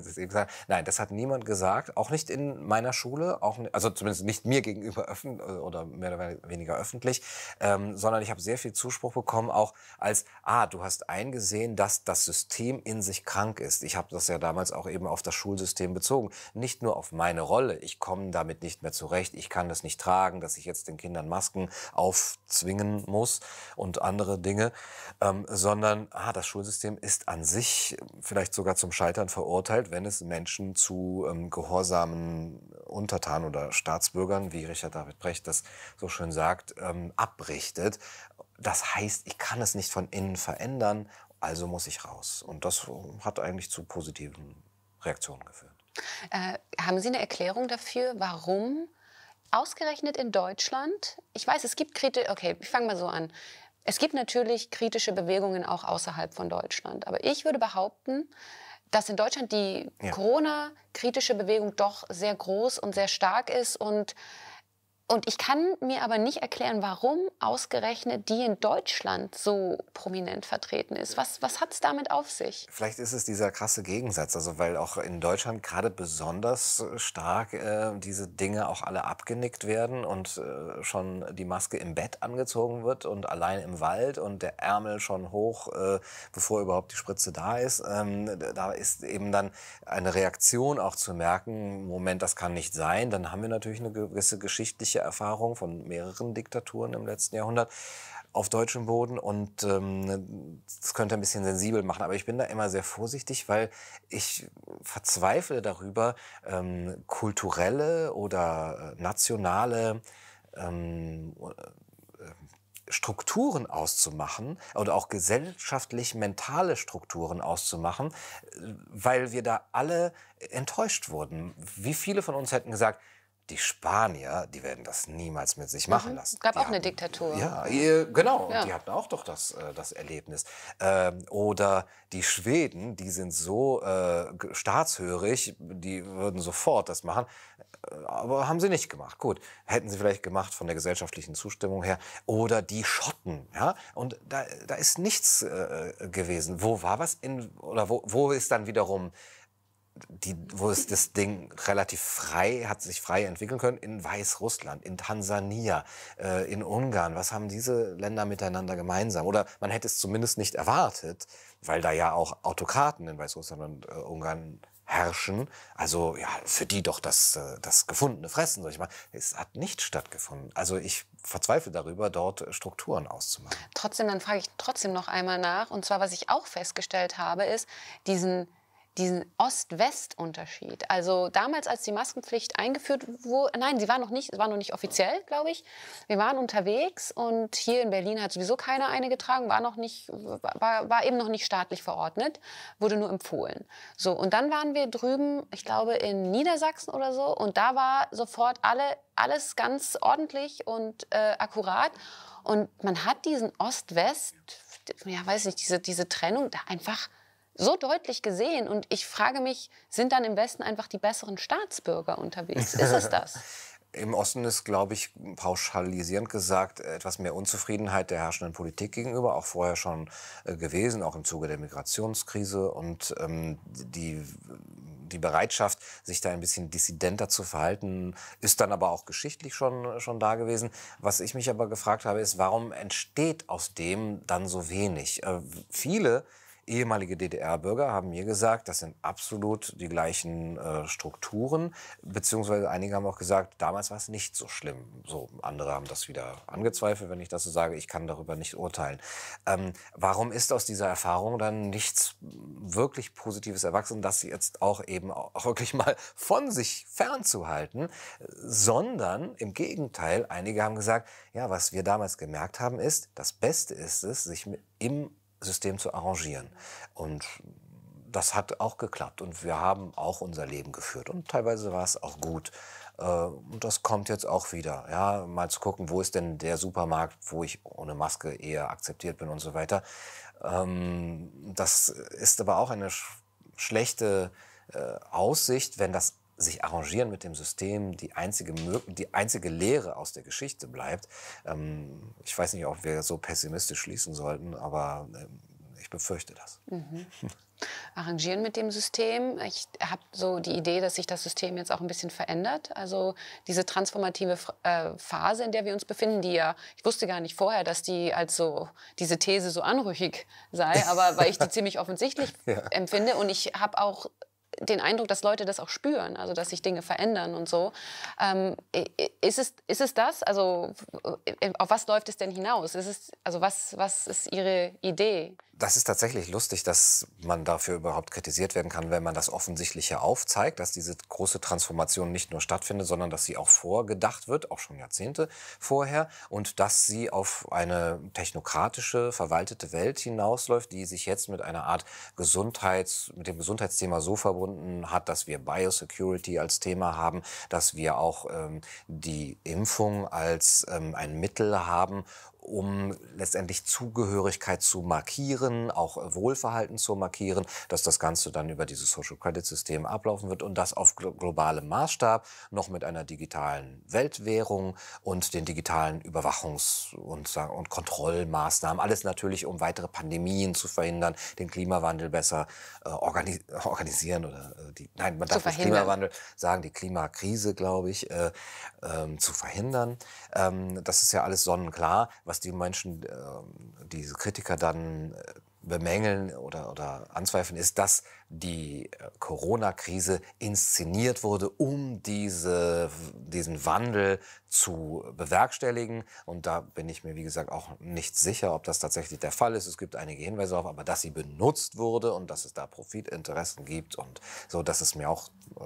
Nein, das hat niemand gesagt. Auch nicht in meiner Schule, auch also zumindest nicht mir gegenüber öffentlich oder mehr oder weniger öffentlich, ähm, sondern ich habe sehr viel Zuspruch bekommen, auch als, ah, du hast eingesehen, dass das System in sich krank ist. Ich habe das ja damals auch eben auf das Schulsystem bezogen. Nicht nur auf meine Rolle. Ich komme damit nicht mehr zurecht. Ich ich kann das nicht tragen, dass ich jetzt den Kindern Masken aufzwingen muss und andere Dinge, ähm, sondern ah, das Schulsystem ist an sich vielleicht sogar zum Scheitern verurteilt, wenn es Menschen zu ähm, gehorsamen Untertanen oder Staatsbürgern, wie Richard David Brecht das so schön sagt, ähm, abrichtet. Das heißt, ich kann es nicht von innen verändern, also muss ich raus. Und das hat eigentlich zu positiven Reaktionen geführt. Äh, haben Sie eine Erklärung dafür, warum Ausgerechnet in Deutschland, ich weiß, es gibt kritische, okay, ich fange mal so an. Es gibt natürlich kritische Bewegungen auch außerhalb von Deutschland. Aber ich würde behaupten, dass in Deutschland die ja. Corona-kritische Bewegung doch sehr groß und sehr stark ist und und ich kann mir aber nicht erklären, warum ausgerechnet die in Deutschland so prominent vertreten ist. Was, was hat es damit auf sich? Vielleicht ist es dieser krasse Gegensatz, also weil auch in Deutschland gerade besonders stark äh, diese Dinge auch alle abgenickt werden und äh, schon die Maske im Bett angezogen wird und allein im Wald und der Ärmel schon hoch, äh, bevor überhaupt die Spritze da ist. Ähm, da ist eben dann eine Reaktion auch zu merken, Moment, das kann nicht sein. Dann haben wir natürlich eine gewisse geschichtliche persönliche Erfahrung von mehreren Diktaturen im letzten Jahrhundert auf deutschem Boden und ähm, das könnte ein bisschen sensibel machen. Aber ich bin da immer sehr vorsichtig, weil ich verzweifle darüber, ähm, kulturelle oder äh, nationale ähm, äh, Strukturen auszumachen oder auch gesellschaftlich mentale Strukturen auszumachen, äh, weil wir da alle enttäuscht wurden. Wie viele von uns hätten gesagt, die Spanier, die werden das niemals mit sich machen mhm. lassen. Es gab die auch hatten, eine Diktatur. Ja, genau. Ja. Die hatten auch doch das, äh, das Erlebnis. Ähm, oder die Schweden, die sind so äh, staatshörig, die würden sofort das machen. Äh, aber haben sie nicht gemacht. Gut, hätten sie vielleicht gemacht von der gesellschaftlichen Zustimmung her. Oder die Schotten, ja. Und da, da ist nichts äh, gewesen. Wo war was in, oder wo, wo ist dann wiederum die, wo es das Ding relativ frei, hat sich frei entwickeln können, in Weißrussland, in Tansania, äh, in Ungarn. Was haben diese Länder miteinander gemeinsam? Oder man hätte es zumindest nicht erwartet, weil da ja auch Autokraten in Weißrussland und äh, Ungarn herrschen. Also ja, für die doch das, äh, das gefundene Fressen, soll ich mal. Es hat nicht stattgefunden. Also ich verzweifle darüber, dort Strukturen auszumachen. Trotzdem, dann frage ich trotzdem noch einmal nach. Und zwar, was ich auch festgestellt habe, ist diesen diesen Ost-West-Unterschied. Also damals, als die Maskenpflicht eingeführt wurde, nein, sie war noch nicht, war noch nicht offiziell, glaube ich. Wir waren unterwegs und hier in Berlin hat sowieso keiner eine getragen, war noch nicht, war, war eben noch nicht staatlich verordnet, wurde nur empfohlen. So und dann waren wir drüben, ich glaube in Niedersachsen oder so, und da war sofort alle alles ganz ordentlich und äh, akkurat. Und man hat diesen Ost-West, ja, weiß nicht, diese, diese Trennung da einfach so deutlich gesehen. Und ich frage mich, sind dann im Westen einfach die besseren Staatsbürger unterwegs? Ist es das? *laughs* Im Osten ist, glaube ich, pauschalisierend gesagt, etwas mehr Unzufriedenheit der herrschenden Politik gegenüber, auch vorher schon äh, gewesen, auch im Zuge der Migrationskrise. Und ähm, die, die Bereitschaft, sich da ein bisschen dissidenter zu verhalten, ist dann aber auch geschichtlich schon, schon da gewesen. Was ich mich aber gefragt habe, ist, warum entsteht aus dem dann so wenig? Äh, viele ehemalige DDR-Bürger haben mir gesagt, das sind absolut die gleichen äh, Strukturen, beziehungsweise einige haben auch gesagt, damals war es nicht so schlimm. So andere haben das wieder angezweifelt, wenn ich das so sage. Ich kann darüber nicht urteilen. Ähm, warum ist aus dieser Erfahrung dann nichts wirklich Positives erwachsen, das jetzt auch eben auch wirklich mal von sich fernzuhalten, sondern im Gegenteil, einige haben gesagt, ja, was wir damals gemerkt haben, ist, das Beste ist es, sich im System zu arrangieren. Und das hat auch geklappt und wir haben auch unser Leben geführt und teilweise war es auch gut. Äh, und das kommt jetzt auch wieder. Ja, mal zu gucken, wo ist denn der Supermarkt, wo ich ohne Maske eher akzeptiert bin und so weiter. Ähm, das ist aber auch eine schlechte äh, Aussicht, wenn das sich arrangieren mit dem System die einzige, die einzige Lehre aus der Geschichte bleibt. Ähm, ich weiß nicht, ob wir so pessimistisch schließen sollten, aber ähm, ich befürchte das. Mhm. Arrangieren mit dem System. Ich habe so die Idee, dass sich das System jetzt auch ein bisschen verändert. Also diese transformative äh, Phase, in der wir uns befinden, die ja, ich wusste gar nicht vorher, dass die als so, diese These so anrüchig sei, aber weil ich die *laughs* ziemlich offensichtlich ja. empfinde und ich habe auch den Eindruck, dass Leute das auch spüren, also dass sich Dinge verändern und so. Ähm, ist, es, ist es das? Also auf was läuft es denn hinaus? Ist es, also was, was ist Ihre Idee? Das ist tatsächlich lustig, dass man dafür überhaupt kritisiert werden kann, wenn man das Offensichtliche aufzeigt, dass diese große Transformation nicht nur stattfindet, sondern dass sie auch vorgedacht wird, auch schon Jahrzehnte vorher, und dass sie auf eine technokratische, verwaltete Welt hinausläuft, die sich jetzt mit einer Art Gesundheits, mit dem Gesundheitsthema so verbunden hat, dass wir Biosecurity als Thema haben, dass wir auch ähm, die Impfung als ähm, ein Mittel haben, um letztendlich Zugehörigkeit zu markieren, auch Wohlverhalten zu markieren, dass das Ganze dann über dieses Social Credit System ablaufen wird und das auf globalem Maßstab noch mit einer digitalen Weltwährung und den digitalen Überwachungs- und, und Kontrollmaßnahmen. Alles natürlich, um weitere Pandemien zu verhindern, den Klimawandel besser äh, organi organisieren oder äh, die, nein, man darf nicht Klimawandel sagen, die Klimakrise, glaube ich, äh, ähm, zu verhindern. Ähm, das ist ja alles sonnenklar. Was was die Menschen, äh, diese Kritiker dann äh, bemängeln oder, oder anzweifeln, ist, dass die äh, Corona-Krise inszeniert wurde, um diese, diesen Wandel zu bewerkstelligen. Und da bin ich mir, wie gesagt, auch nicht sicher, ob das tatsächlich der Fall ist. Es gibt einige Hinweise darauf, aber dass sie benutzt wurde und dass es da Profitinteressen gibt und so, das ist mir auch äh,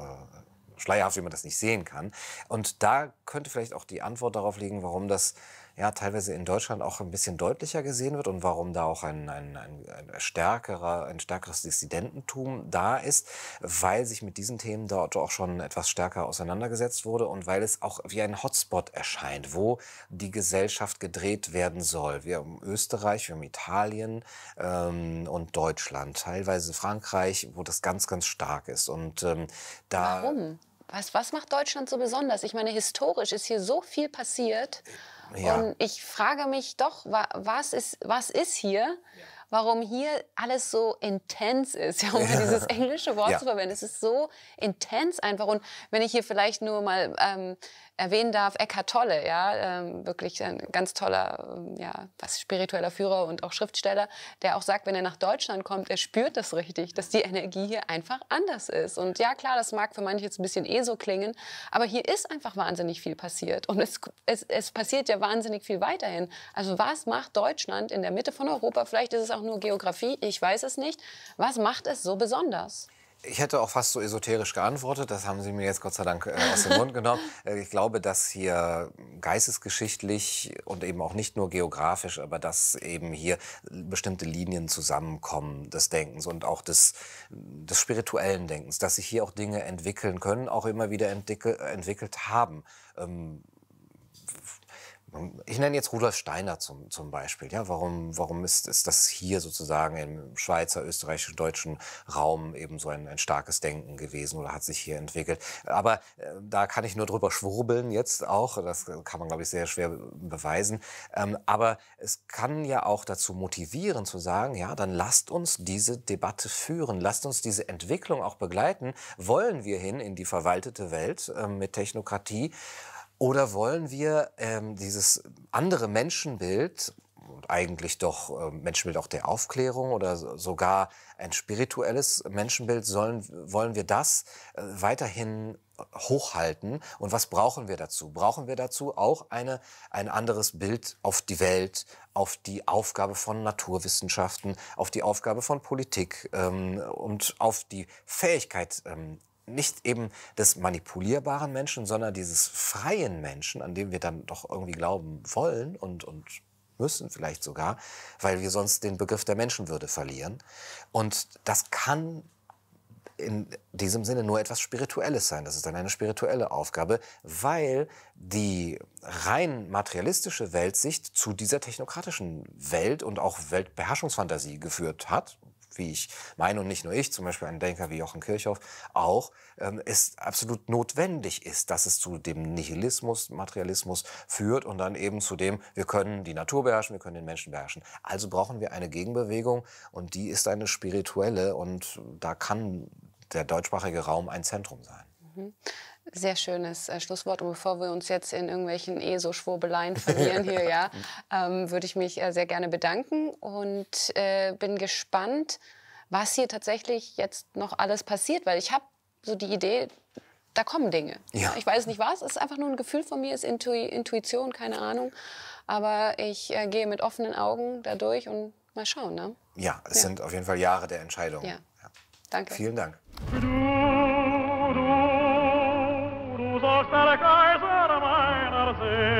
schleierhaft, wie man das nicht sehen kann. Und da könnte vielleicht auch die Antwort darauf liegen, warum das ja, teilweise in Deutschland auch ein bisschen deutlicher gesehen wird und warum da auch ein, ein, ein, ein, stärkerer, ein stärkeres Dissidententum da ist, weil sich mit diesen Themen dort auch schon etwas stärker auseinandergesetzt wurde und weil es auch wie ein Hotspot erscheint, wo die Gesellschaft gedreht werden soll. Wir haben Österreich, wir haben Italien ähm, und Deutschland, teilweise Frankreich, wo das ganz, ganz stark ist. Und ähm, da Warum? Was, was macht Deutschland so besonders? Ich meine, historisch ist hier so viel passiert. Ja. Und ich frage mich doch, was ist, was ist hier? Warum hier alles so intens ist, ja, um *laughs* ja. dieses englische Wort ja. zu verwenden. Es ist so intens einfach. Und wenn ich hier vielleicht nur mal ähm, erwähnen darf, Eckhart Tolle, ja, ähm, wirklich ein ganz toller, ähm, ja, was spiritueller Führer und auch Schriftsteller, der auch sagt, wenn er nach Deutschland kommt, er spürt das richtig, dass die Energie hier einfach anders ist. Und ja, klar, das mag für manche jetzt ein bisschen eh so klingen, aber hier ist einfach wahnsinnig viel passiert und es, es, es passiert ja wahnsinnig viel weiterhin. Also was macht Deutschland in der Mitte von Europa? Vielleicht ist es auch nur Geografie, ich weiß es nicht. Was macht es so besonders? Ich hätte auch fast so esoterisch geantwortet. Das haben Sie mir jetzt Gott sei Dank äh, aus dem Mund genommen. *laughs* Äh, ich glaube, dass hier geistesgeschichtlich und eben auch nicht nur geografisch, aber dass eben hier bestimmte Linien zusammenkommen des Denkens und auch des, des spirituellen Denkens, dass sich hier auch Dinge entwickeln können, auch immer wieder entwickelt haben. Ähm, ich nenne jetzt Rudolf Steiner zum, zum Beispiel. Ja, warum, warum ist, ist das hier sozusagen im Schweizer, österreichischen, deutschen Raum eben so ein, ein starkes Denken gewesen oder hat sich hier entwickelt? Aber äh, da kann ich nur drüber schwurbeln jetzt auch. Das kann man, glaube ich, sehr schwer beweisen. Ähm, aber es kann ja auch dazu motivieren zu sagen, ja, dann lasst uns diese Debatte führen. Lasst uns diese Entwicklung auch begleiten. Wollen wir hin in die verwaltete Welt äh, mit Technokratie? Oder wollen wir ähm, dieses andere Menschenbild, eigentlich doch äh, Menschenbild auch der Aufklärung oder sogar ein spirituelles Menschenbild, sollen, wollen wir das äh, weiterhin hochhalten? Und was brauchen wir dazu? Brauchen wir dazu auch eine, ein anderes Bild auf die Welt, auf die Aufgabe von Naturwissenschaften, auf die Aufgabe von Politik ähm, und auf die Fähigkeit ähm, nicht eben des manipulierbaren Menschen, sondern dieses freien Menschen, an dem wir dann doch irgendwie glauben wollen und, und müssen vielleicht sogar, weil wir sonst den Begriff der Menschenwürde verlieren. Und das kann in diesem Sinne nur etwas Spirituelles sein. Das ist dann eine spirituelle Aufgabe, weil die rein materialistische Weltsicht zu dieser technokratischen Welt und auch Weltbeherrschungsfantasie geführt hat wie ich meine und nicht nur ich, zum Beispiel ein Denker wie Jochen Kirchhoff, auch, ähm, es absolut notwendig ist, dass es zu dem Nihilismus, Materialismus führt und dann eben zu dem, wir können die Natur beherrschen, wir können den Menschen beherrschen. Also brauchen wir eine Gegenbewegung und die ist eine spirituelle und da kann der deutschsprachige Raum ein Zentrum sein. Mhm. Sehr schönes äh, Schlusswort. Und bevor wir uns jetzt in irgendwelchen ESO-Schwurbeleien *laughs* verlieren hier, ja, ähm, würde ich mich äh, sehr gerne bedanken und äh, bin gespannt, was hier tatsächlich jetzt noch alles passiert, weil ich habe so die Idee, da kommen Dinge. Ja. Ich weiß nicht was, es ist einfach nur ein Gefühl von mir, es ist Intu Intuition, keine Ahnung. Aber ich äh, gehe mit offenen Augen da durch und mal schauen. Ne? Ja, es ja. sind auf jeden Fall Jahre der Entscheidung. Ja. ja. Danke. Vielen Dank. Sollst der Kaiser meiner Seele